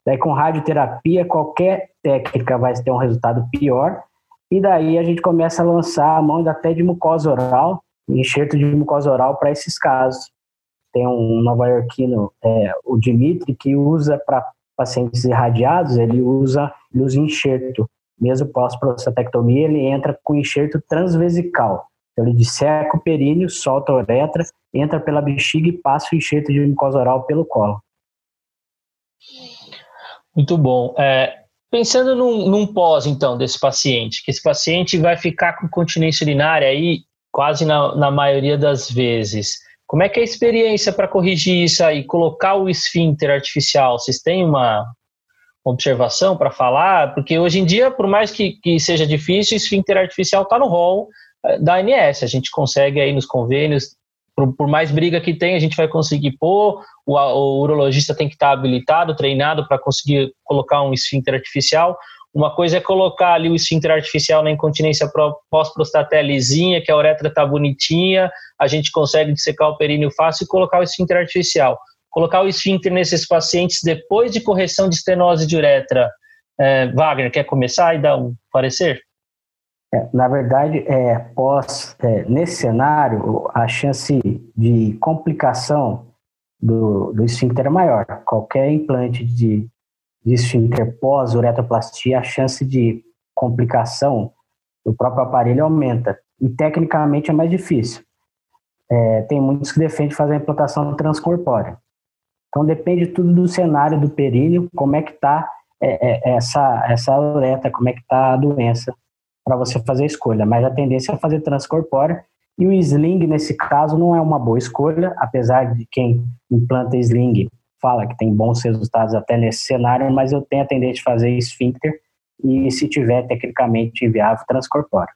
Daí, com radioterapia, qualquer técnica vai ter um resultado pior. E daí a gente começa a lançar a mão até de mucosa oral, enxerto de mucosa oral para esses casos. Tem um nova-iorquino, é, o Dimitri, que usa para pacientes irradiados, ele usa, ele usa enxerto. Mesmo pós-prostatectomia, ele entra com enxerto transvesical. Então, ele disseca o períneo, solta a uretra, entra pela bexiga e passa o enxerto de mucosa oral pelo colo. Muito bom. É, pensando num, num, pós, então, desse paciente, que esse paciente vai ficar com continência urinária aí quase na, na maioria das vezes. Como é que é a experiência para corrigir isso aí? Colocar o esfíncter artificial, vocês têm uma observação para falar? Porque hoje em dia, por mais que, que seja difícil, o esfíncter artificial está no rol é, da ANS. A gente consegue aí nos convênios por, por, mais briga que tem, a gente vai conseguir pôr, o, o urologista tem que estar habilitado, treinado para conseguir colocar um esfíncter artificial. Uma coisa é colocar ali o esfíncter artificial na incontinência pós-prostaté lisinha, que a uretra está bonitinha, a gente consegue dissecar o períneo fácil e colocar o esfíncter artificial. Colocar o esfíncter nesses pacientes depois de correção de estenose de uretra. É, Wagner, quer começar e dar um parecer? É, na verdade, é, pós, é, nesse cenário, a chance de complicação do, do esfíncter é maior. Qualquer implante de, de esfíncter pós-uretoplastia, a chance de complicação do próprio aparelho aumenta. E tecnicamente é mais difícil. É, tem muitos que defendem fazer a implantação transcorpórea. Então depende tudo do cenário do períneo, como é que está é, é, essa, essa uretra, como é que está a doença para você fazer a escolha, mas a tendência é fazer transcorpórea e o sling, nesse caso, não é uma boa escolha, apesar de quem implanta sling fala que tem bons resultados até nesse cenário, mas eu tenho a tendência de fazer esfíncter e, se tiver tecnicamente viável, transcorpórea.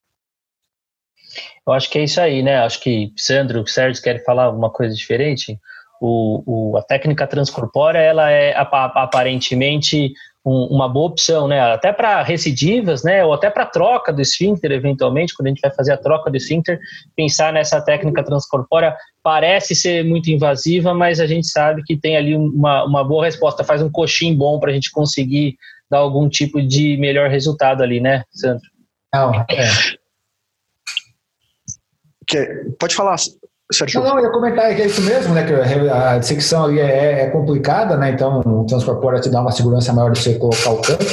Eu acho que é isso aí, né? Acho que Sandro, Sérgio querem falar alguma coisa diferente. O, o, a técnica transcorpórea, ela é aparentemente um, uma boa opção, né? Até para recidivas, né? Ou até para troca do esfíncter, eventualmente, quando a gente vai fazer a troca do esfíncter, pensar nessa técnica transcorpórea parece ser muito invasiva, mas a gente sabe que tem ali uma, uma boa resposta, faz um coxim bom para a gente conseguir dar algum tipo de melhor resultado ali, né, Sandro? Não, é. Pode falar, Sérgio. Não, não, eu ia comentar que é isso mesmo, né? Que a dissecção ali é, é complicada, né? Então o transporte te dá uma segurança maior de você colocar o campo.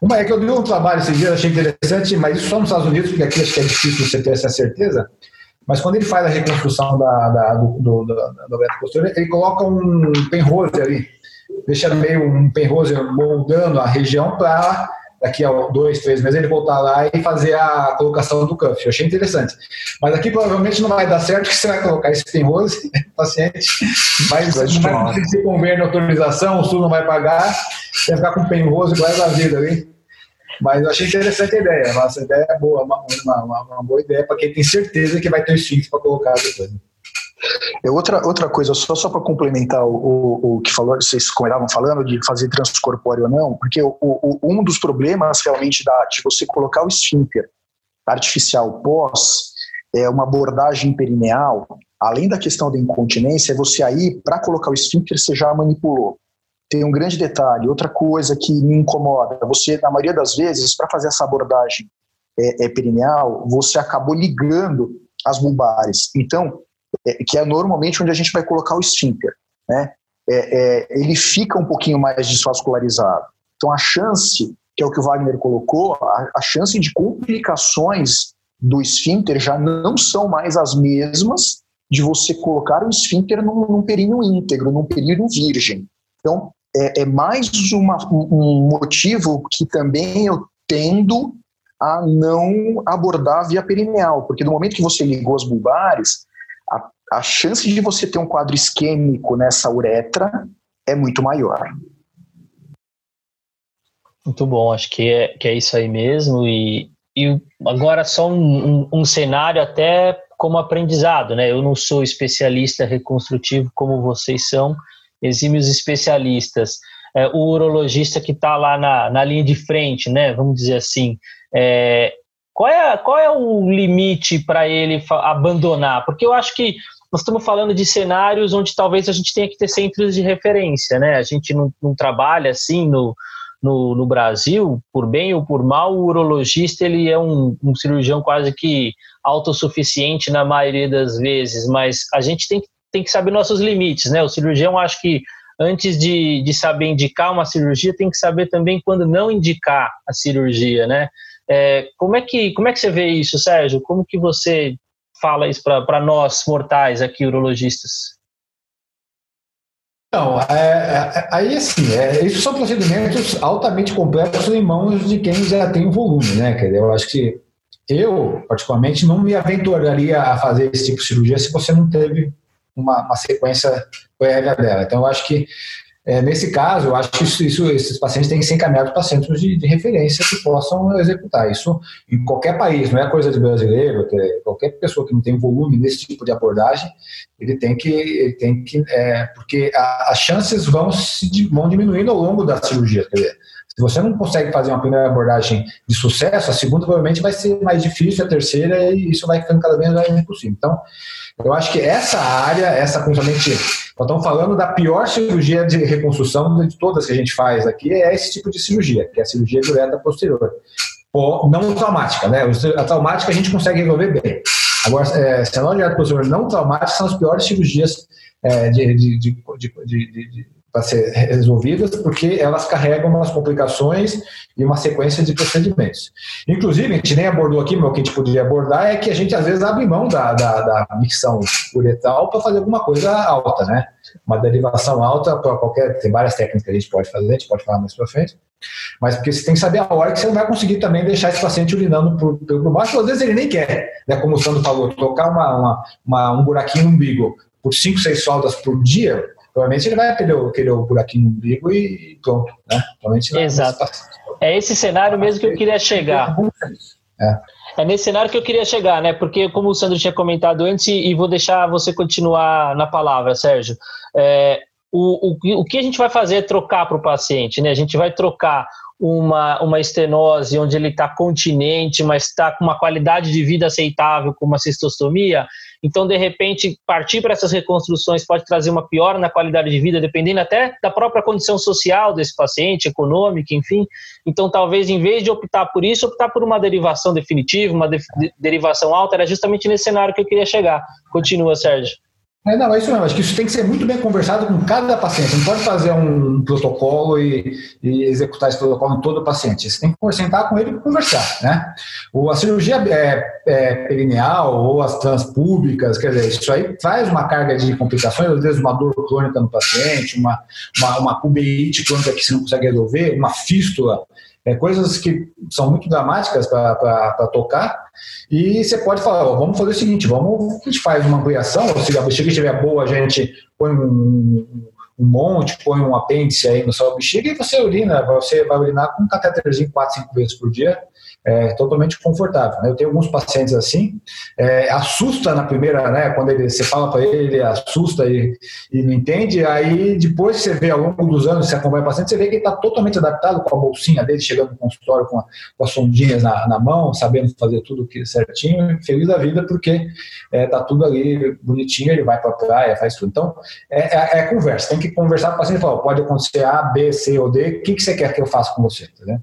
Uma é que eu vi um trabalho esses dias, achei interessante, mas isso só nos Estados Unidos, porque aqui acho que é difícil você ter essa certeza. Mas quando ele faz a reconstrução da, da, do, do, da postura, ele coloca um penrose ali, deixa meio um penrose moldando a região para daqui a dois, três meses, ele voltar lá e fazer a colocação do cuff. Eu achei interessante. Mas aqui provavelmente não vai dar certo, porque você vai colocar esse penrose, paciente, mas vai conver na autorização, o SUS não vai pagar, você vai ficar com penrose igual da vida ali. Mas eu achei interessante a ideia. Nossa, a ideia é boa, uma, uma, uma, boa ideia para quem tem certeza que vai ter o esfíncter para colocar depois. É outra, outra coisa, só, só para complementar o, o, o, que falou, vocês estavam falando de fazer transcorpóreo ou não, porque o, o, um dos problemas realmente da, de você colocar o esfíncter artificial pós é uma abordagem perineal, além da questão da incontinência, é você aí, para colocar o esfíncter, você já manipulou. Tem um grande detalhe, outra coisa que me incomoda, você, na maioria das vezes, para fazer essa abordagem é, é perineal, você acabou ligando as bulbares. Então, que é normalmente onde a gente vai colocar o esfíncter, né? É, é, ele fica um pouquinho mais desvascularizado. Então a chance, que é o que o Wagner colocou, a, a chance de complicações do esfíncter já não são mais as mesmas de você colocar o esfíncter num, num períneo íntegro, num períneo virgem. Então, é, é mais uma, um motivo que também eu tendo a não abordar via perineal, porque no momento que você ligou as bulbares, a, chance de você ter um quadro isquêmico nessa uretra é muito maior. Muito bom, acho que é, que é isso aí mesmo. E, e agora só um, um, um, cenário até como aprendizado, né? Eu não sou especialista reconstrutivo como vocês são, exímios especialistas. É, o urologista que está lá na, na linha de frente, né? Vamos dizer assim, é, qual é, qual é o limite para ele abandonar? Porque eu acho que nós estamos falando de cenários onde talvez a gente tenha que ter centros de referência, né? A gente não, não trabalha assim no, no, no, Brasil, por bem ou por mal, o urologista ele é um, um, cirurgião quase que autossuficiente na maioria das vezes, mas a gente tem, tem que saber nossos limites, né? O cirurgião, acho que antes de, de saber indicar uma cirurgia, tem que saber também quando não indicar a cirurgia, né? É, como, é que, como é que você vê isso, Sérgio? Como que você fala isso para nós, mortais aqui, urologistas? Não, é, é, aí assim, é, isso são procedimentos altamente complexos em mãos de quem já tem volume, né? Quer dizer, eu acho que eu, particularmente, não me aventuraria a fazer esse tipo de cirurgia se você não teve uma, uma sequência prévia dela. Então, eu acho que é, nesse caso, eu acho que isso, isso, esses pacientes têm que ser encaminhados para centros de, de, referência que possam executar. Isso em qualquer país, não é coisa de brasileiro, qualquer pessoa que não tem volume nesse tipo de abordagem, ele tem que. Ele tem que é, porque a, as chances vão, se, vão diminuindo ao longo da cirurgia. Quer dizer, se você não consegue fazer uma primeira abordagem de sucesso, a segunda provavelmente vai ser mais difícil, a terceira, e isso vai ficando cada vez mais impossível. Então, eu acho que essa área, essa principalmente, nós estamos falando da pior cirurgia de reconstrução de todas que a gente faz aqui, é esse tipo de cirurgia, que é a cirurgia direta posterior. ou não traumática, né? A traumática a gente consegue resolver bem. Agora, é, estenose direto posterior não traumática são as piores cirurgias é, de, de, de, de para ser resolvidas, porque elas carregam umas complicações e uma sequência de procedimentos. Inclusive, a gente nem abordou aqui, mas o que a gente poderia abordar é que a gente às vezes abre mão da, da, da micção uretal para fazer alguma coisa alta, né? Uma derivação alta para qualquer. Tem várias técnicas que a gente pode fazer, a gente pode falar mais para frente. Mas porque você tem que saber a hora que você não vai conseguir também deixar esse paciente urinando por, por baixo, às vezes ele nem quer, né? Como o Sandro falou, tocar uma, uma, uma um buraquinho no umbigo por 5, 6 soldas por dia, provavelmente ele vai querer, o buraquinho no umbigo e pronto, né? Provavelmente Exato. É esse cenário mesmo que eu queria chegar. É. É nesse cenário que eu queria chegar, né? Porque, como o Sandro tinha comentado antes, e vou deixar você continuar na palavra, Sérgio, é, o, o, o que a gente vai fazer é trocar para o paciente, né? A gente vai trocar uma, uma estenose onde ele está continente, mas está com uma qualidade de vida aceitável, com uma cistostomia, então, de repente, partir para essas reconstruções pode trazer uma piora na qualidade de vida, dependendo até da própria condição social desse paciente, econômica, enfim. Então, talvez, em vez de optar por isso, optar por uma derivação definitiva, uma de derivação alta, era justamente nesse cenário que eu queria chegar. Continua, Sérgio. É, não, é isso mesmo. Acho que isso tem que ser muito bem conversado com cada paciente. Não pode fazer um protocolo e, e executar esse protocolo em todo paciente. Você tem que sentar com ele e conversar, né? Ou a cirurgia é, é, perineal ou as transpúblicas, quer dizer, isso aí traz uma carga de complicações, às vezes uma dor crônica no paciente, uma, uma, uma cubeite crônica que você não consegue resolver, uma fístula é, coisas que são muito dramáticas para tocar. E você pode falar, ó, vamos fazer o seguinte, vamos, a gente faz uma ampliação, ou se a bexiga estiver boa, a gente põe um, um monte, põe um apêndice aí no seu bexiga e você urina, você vai urinar com um catéterzinho 4, 5 vezes por dia é, totalmente confortável. Né? Eu tenho alguns pacientes assim, é, assusta na primeira, né, quando ele, você fala para ele, ele assusta e, e, não entende, aí depois você vê ao longo dos anos, você acompanha o paciente, você vê que ele está totalmente adaptado com a bolsinha dele, chegando no consultório com, a, com as sondinhas na, na, mão, sabendo fazer tudo que certinho, feliz da vida, porque é, tá tudo ali bonitinho, ele vai para a praia, faz tudo. Então, é, é, é, conversa, tem que conversar com o paciente e falar, pode acontecer A, B, C ou D, o que, que você quer que eu faça com você? Entendeu?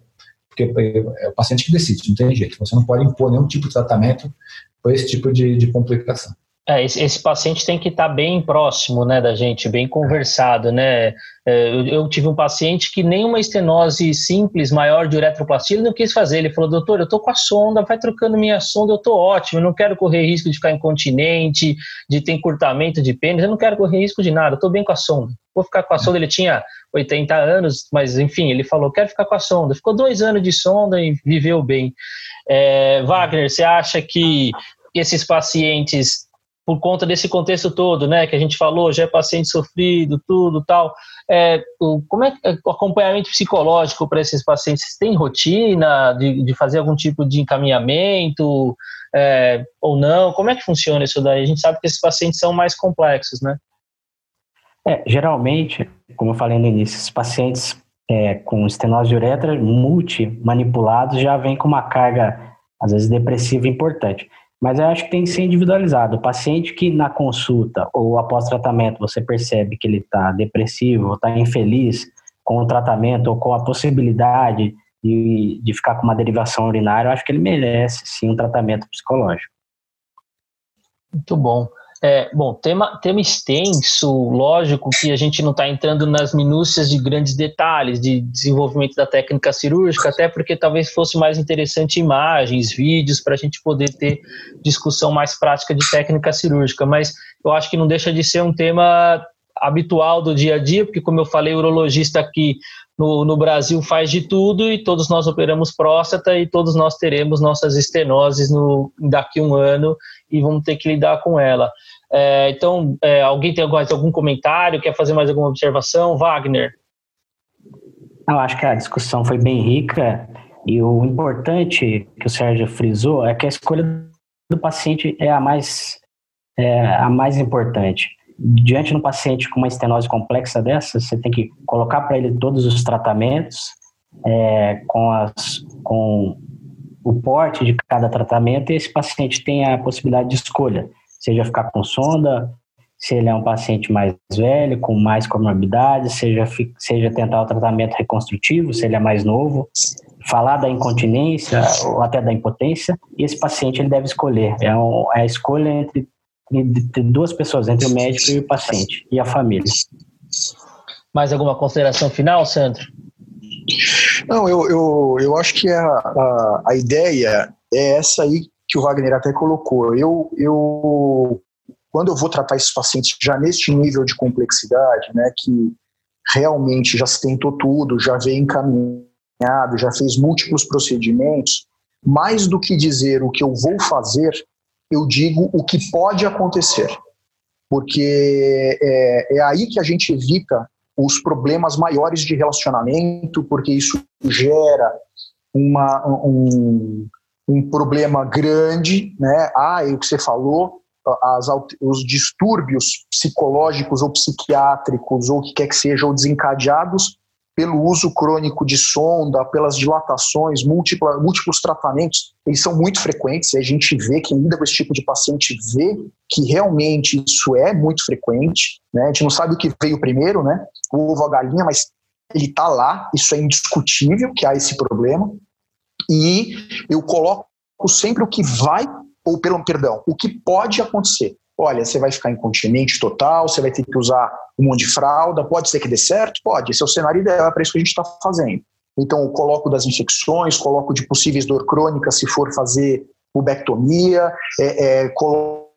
porque é o paciente que decide, não tem jeito. Você não pode impor nenhum tipo de tratamento por esse tipo de, de complicação. É, esse, esse, paciente tem que estar bem próximo né, da gente, bem conversado. Né? É, eu, eu, tive um paciente que nem uma estenose simples, maior de uretroplastia, ele não quis fazer. Ele falou, doutor, eu estou com a sonda, vai trocando minha sonda, eu estou ótimo, eu não quero correr risco de ficar incontinente, de ter encurtamento de pênis, eu não quero correr risco de nada, eu estou bem com a sonda. Vou ficar com a sonda, ele tinha 80 anos, mas enfim, ele falou, quero ficar com a sonda. Ficou dois anos de sonda e viveu bem. É, Wagner, você acha que esses pacientes por conta desse contexto todo, né, que a gente falou, já é paciente sofrido, tudo tal. É, o, como é, é o acompanhamento psicológico para esses pacientes? Tem rotina de, de fazer algum tipo de encaminhamento é, ou não? Como é que funciona isso daí? A gente sabe que esses pacientes são mais complexos, né? É, geralmente, como eu falei no início, esses pacientes é, com estenose de uretra multi-manipulados já vêm com uma carga, às vezes, depressiva importante. Mas eu acho que tem que ser individualizado. O paciente que na consulta ou após tratamento você percebe que ele está depressivo, está infeliz com o tratamento ou com a possibilidade de, de ficar com uma derivação urinária, eu acho que ele merece sim um tratamento psicológico. Muito bom. É, bom, tema, tema extenso, lógico que a gente não está entrando nas minúcias de grandes detalhes de desenvolvimento da técnica cirúrgica, até porque talvez fosse mais interessante imagens, vídeos, para a gente poder ter discussão mais prática de técnica cirúrgica, mas eu acho que não deixa de ser um tema habitual do dia a dia, porque como eu falei, o urologista aqui no, no Brasil faz de tudo e todos nós operamos próstata e todos nós teremos nossas estenoses no, daqui a um ano e vamos ter que lidar com ela. É, então, é, alguém tem algum, algum comentário, quer fazer mais alguma observação? Wagner? Eu acho que a discussão foi bem rica e o importante que o Sérgio frisou é que a escolha do paciente é a mais, é a mais importante. Diante de um paciente com uma estenose complexa dessa, você tem que colocar para ele todos os tratamentos é, com, as, com o porte de cada tratamento e esse paciente tem a possibilidade de escolha seja ficar com sonda, se ele é um paciente mais velho, com mais comorbidades, seja, seja tentar o tratamento reconstrutivo, se ele é mais novo, falar da incontinência ou até da impotência, e esse paciente ele deve escolher. É, um, é a escolha entre, entre duas pessoas, entre o médico e o paciente, e a família. Mais alguma consideração final, Sandro? Não, eu, eu, eu acho que a, a, a ideia é essa aí que o Wagner até colocou. Eu, eu, quando eu vou tratar esses pacientes já neste nível de complexidade, né, que realmente já se tentou tudo, já veio encaminhado, já fez múltiplos procedimentos, mais do que dizer o que eu vou fazer, eu digo o que pode acontecer. Porque é, é aí que a gente evita os problemas maiores de relacionamento, porque isso gera uma, um, um problema grande, né? Ah, é o que você falou, as, os distúrbios psicológicos ou psiquiátricos ou o que quer que seja, ou desencadeados pelo uso crônico de sonda, pelas dilatações, múltipla, múltiplos tratamentos, eles são muito frequentes. E a gente vê, quem lida com esse tipo de paciente vê que realmente isso é muito frequente. Né? A gente não sabe o que veio primeiro, né? o ovo a galinha, mas ele está lá, isso é indiscutível que há esse problema. E eu coloco sempre o que vai, ou pelo perdão, o que pode acontecer. Olha, você vai ficar incontinente total, você vai ter que usar um monte de fralda, pode ser que dê certo? Pode, esse é o cenário ideal, é para isso que a gente está fazendo. Então, eu coloco das infecções, coloco de possíveis dor crônica se for fazer pubectomia, é, é, coloco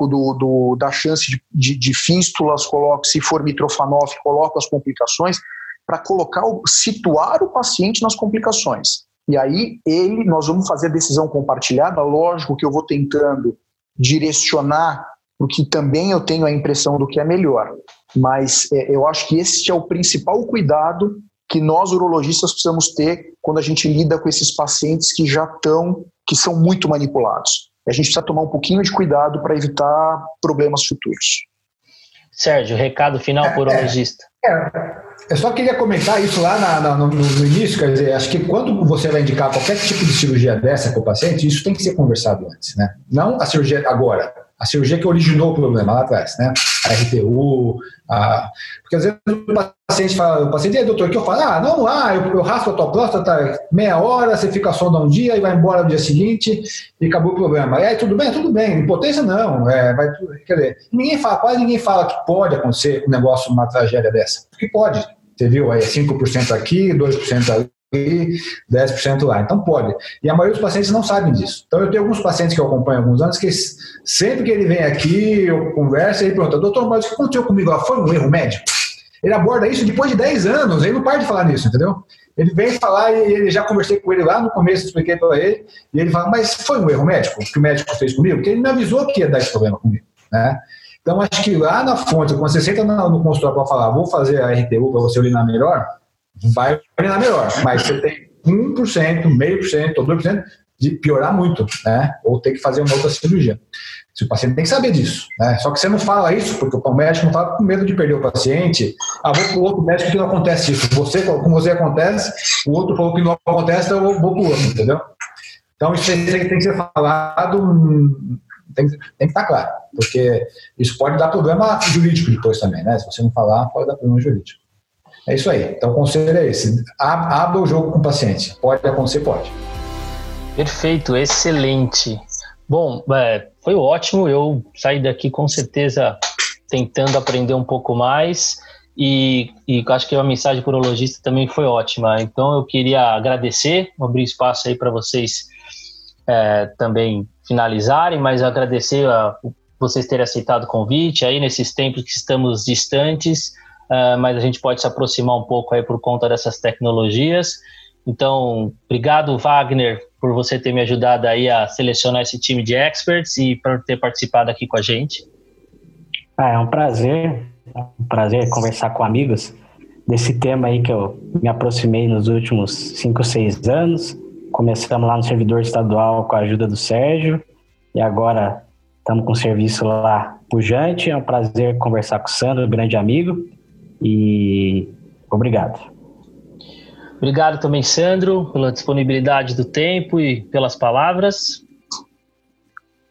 do, do, da chance de, de, de, fístulas, coloco, se for mitrofanov, coloco as complicações, para colocar, situar o paciente nas complicações. E aí, ele, nós vamos fazer a decisão compartilhada, lógico que eu vou tentando direcionar porque também eu tenho a impressão do que é melhor. Mas é, eu acho que esse é o principal cuidado que nós urologistas precisamos ter quando a gente lida com esses pacientes que já estão, que são muito manipulados. A gente precisa tomar um pouquinho de cuidado para evitar problemas futuros. Sérgio, recado final para o é, urologista. É, é, eu só queria comentar isso lá na, na, no, no, início, quer dizer, acho que quando você vai indicar qualquer tipo de cirurgia dessa para o paciente, isso tem que ser conversado antes, né? Não a cirurgia agora, a cirurgia que originou o problema lá atrás, né? A RTU, a... porque às vezes o paciente fala, o paciente, é doutor, que eu falo, ah, não, ah, eu, eu raspo a tua próstata meia hora, você fica sonda um dia e vai embora no dia seguinte e acabou o problema. E aí, tudo bem? Tudo bem. Impotência não. É, vai, quer dizer, ninguém fala, quase ninguém fala que pode acontecer um negócio, uma tragédia dessa. Porque pode. Você viu aí, 5% aqui, 2% ali, 10% lá. Então pode. E a maioria dos pacientes não sabem disso. Então eu tenho alguns pacientes que eu acompanho há alguns anos que sempre que ele vem aqui, eu converso e ele pergunta, doutor, mas o que aconteceu comigo lá? Foi um erro médico? Ele aborda isso depois de 10 anos, ele não para de falar nisso, entendeu? Ele vem falar e ele já conversei com ele lá no começo, expliquei para ele, e ele fala, mas foi um erro médico que o médico fez comigo? Porque ele me avisou que ia dar esse problema comigo, né? Então acho que lá na fonte, quando você senta no consultório para falar, vou fazer a RTU para você urinar melhor, vai urinar melhor, mas você tem 1%, meio por cento ou 2% de piorar muito, né? Ou ter que fazer uma outra cirurgia. Se o paciente tem que saber disso, né? Só que você não fala isso, porque o médico não fala com medo de perder o paciente. Ah, vou para o outro médico que não acontece isso. Você, com você acontece, o outro falou que não acontece, então eu vou para o outro, entendeu? Então isso tem, que ser falado, tem, tem que estar claro, porque isso pode dar problema jurídico depois também, né? Se você não falar, pode dar problema jurídico. É isso aí. Então, o conselho é esse: abra o jogo com o paciente. Pode acontecer, pode. Perfeito, excelente. Bom, é, foi ótimo. Eu saí daqui com certeza tentando aprender um pouco mais e, e acho que a mensagem para o logista também foi ótima. Então, eu queria agradecer, abrir espaço aí para vocês é, também finalizarem, mas agradecer a vocês terem aceitado o convite aí nesses tempos que estamos distantes uh, mas a gente pode se aproximar um pouco aí por conta dessas tecnologias. Então, obrigado, Wagner, por você ter me ajudado aí a selecionar esse time de experts e por ter participado aqui com a gente. Ah, é um prazer, é um prazer conversar com amigos desse tema aí que eu me aproximei nos últimos cinco, seis anos. Começamos lá no servidor estadual com a ajuda do Sérgio e agora estamos com o serviço lá pujante. É um prazer conversar com o Sandro, grande amigo. E obrigado. Obrigado também, Sandro, pela disponibilidade do tempo e pelas palavras.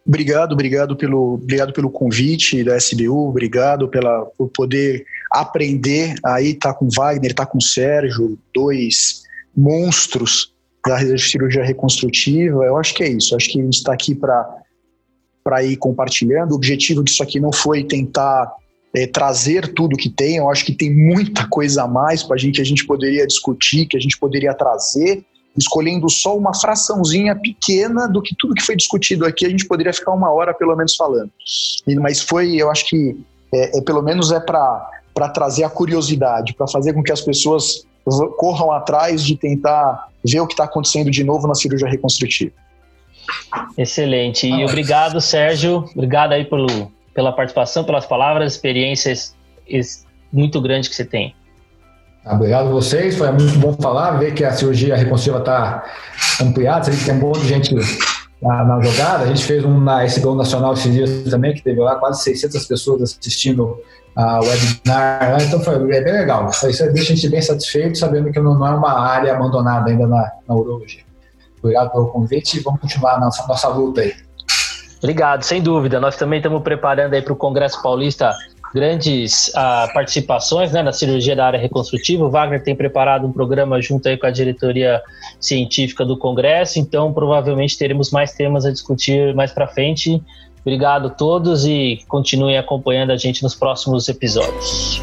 Obrigado, obrigado pelo, obrigado pelo convite da SBU, obrigado pela, por poder aprender aí, tá com Wagner, tá com Sérgio, dois monstros da cirurgia reconstrutiva. Eu acho que é isso. Acho que a gente está aqui para ir compartilhando. O objetivo disso aqui não foi tentar é, trazer tudo que tem. Eu acho que tem muita coisa a mais para a gente que a gente poderia discutir, que a gente poderia trazer, escolhendo só uma fraçãozinha pequena do que tudo que foi discutido aqui. A gente poderia ficar uma hora pelo menos falando. Mas foi, eu acho que é, é pelo menos é para trazer a curiosidade, para fazer com que as pessoas corram atrás de tentar ver o que está acontecendo de novo na cirurgia reconstrutiva. Excelente. E obrigado, Sérgio. Obrigado aí pelo, pela participação, pelas palavras, experiências muito grandes que você tem. Obrigado a vocês, foi muito bom falar, ver que a cirurgia reconstrutiva está ampliada, você tem um monte de gente na, na, jogada. A gente fez um na SBO Nacional esses dias também, que teve lá quase 600 pessoas assistindo a webinar, então foi é bem legal. Isso deixa a gente bem satisfeito, sabendo que não é uma área abandonada ainda na, na urologia. Obrigado pelo convite e vamos continuar a nossa, nossa luta aí. Obrigado, sem dúvida. Nós também estamos preparando aí para o Congresso Paulista grandes uh, participações né, na cirurgia da área reconstrutiva. O Wagner tem preparado um programa junto aí com a diretoria científica do Congresso, então provavelmente teremos mais temas a discutir mais para frente. Obrigado a todos e continuem acompanhando a gente nos próximos episódios.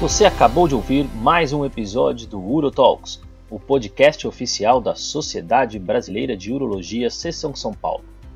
Você acabou de ouvir mais um episódio do UroTalks, o podcast oficial da Sociedade Brasileira de Urologia Seção São Paulo.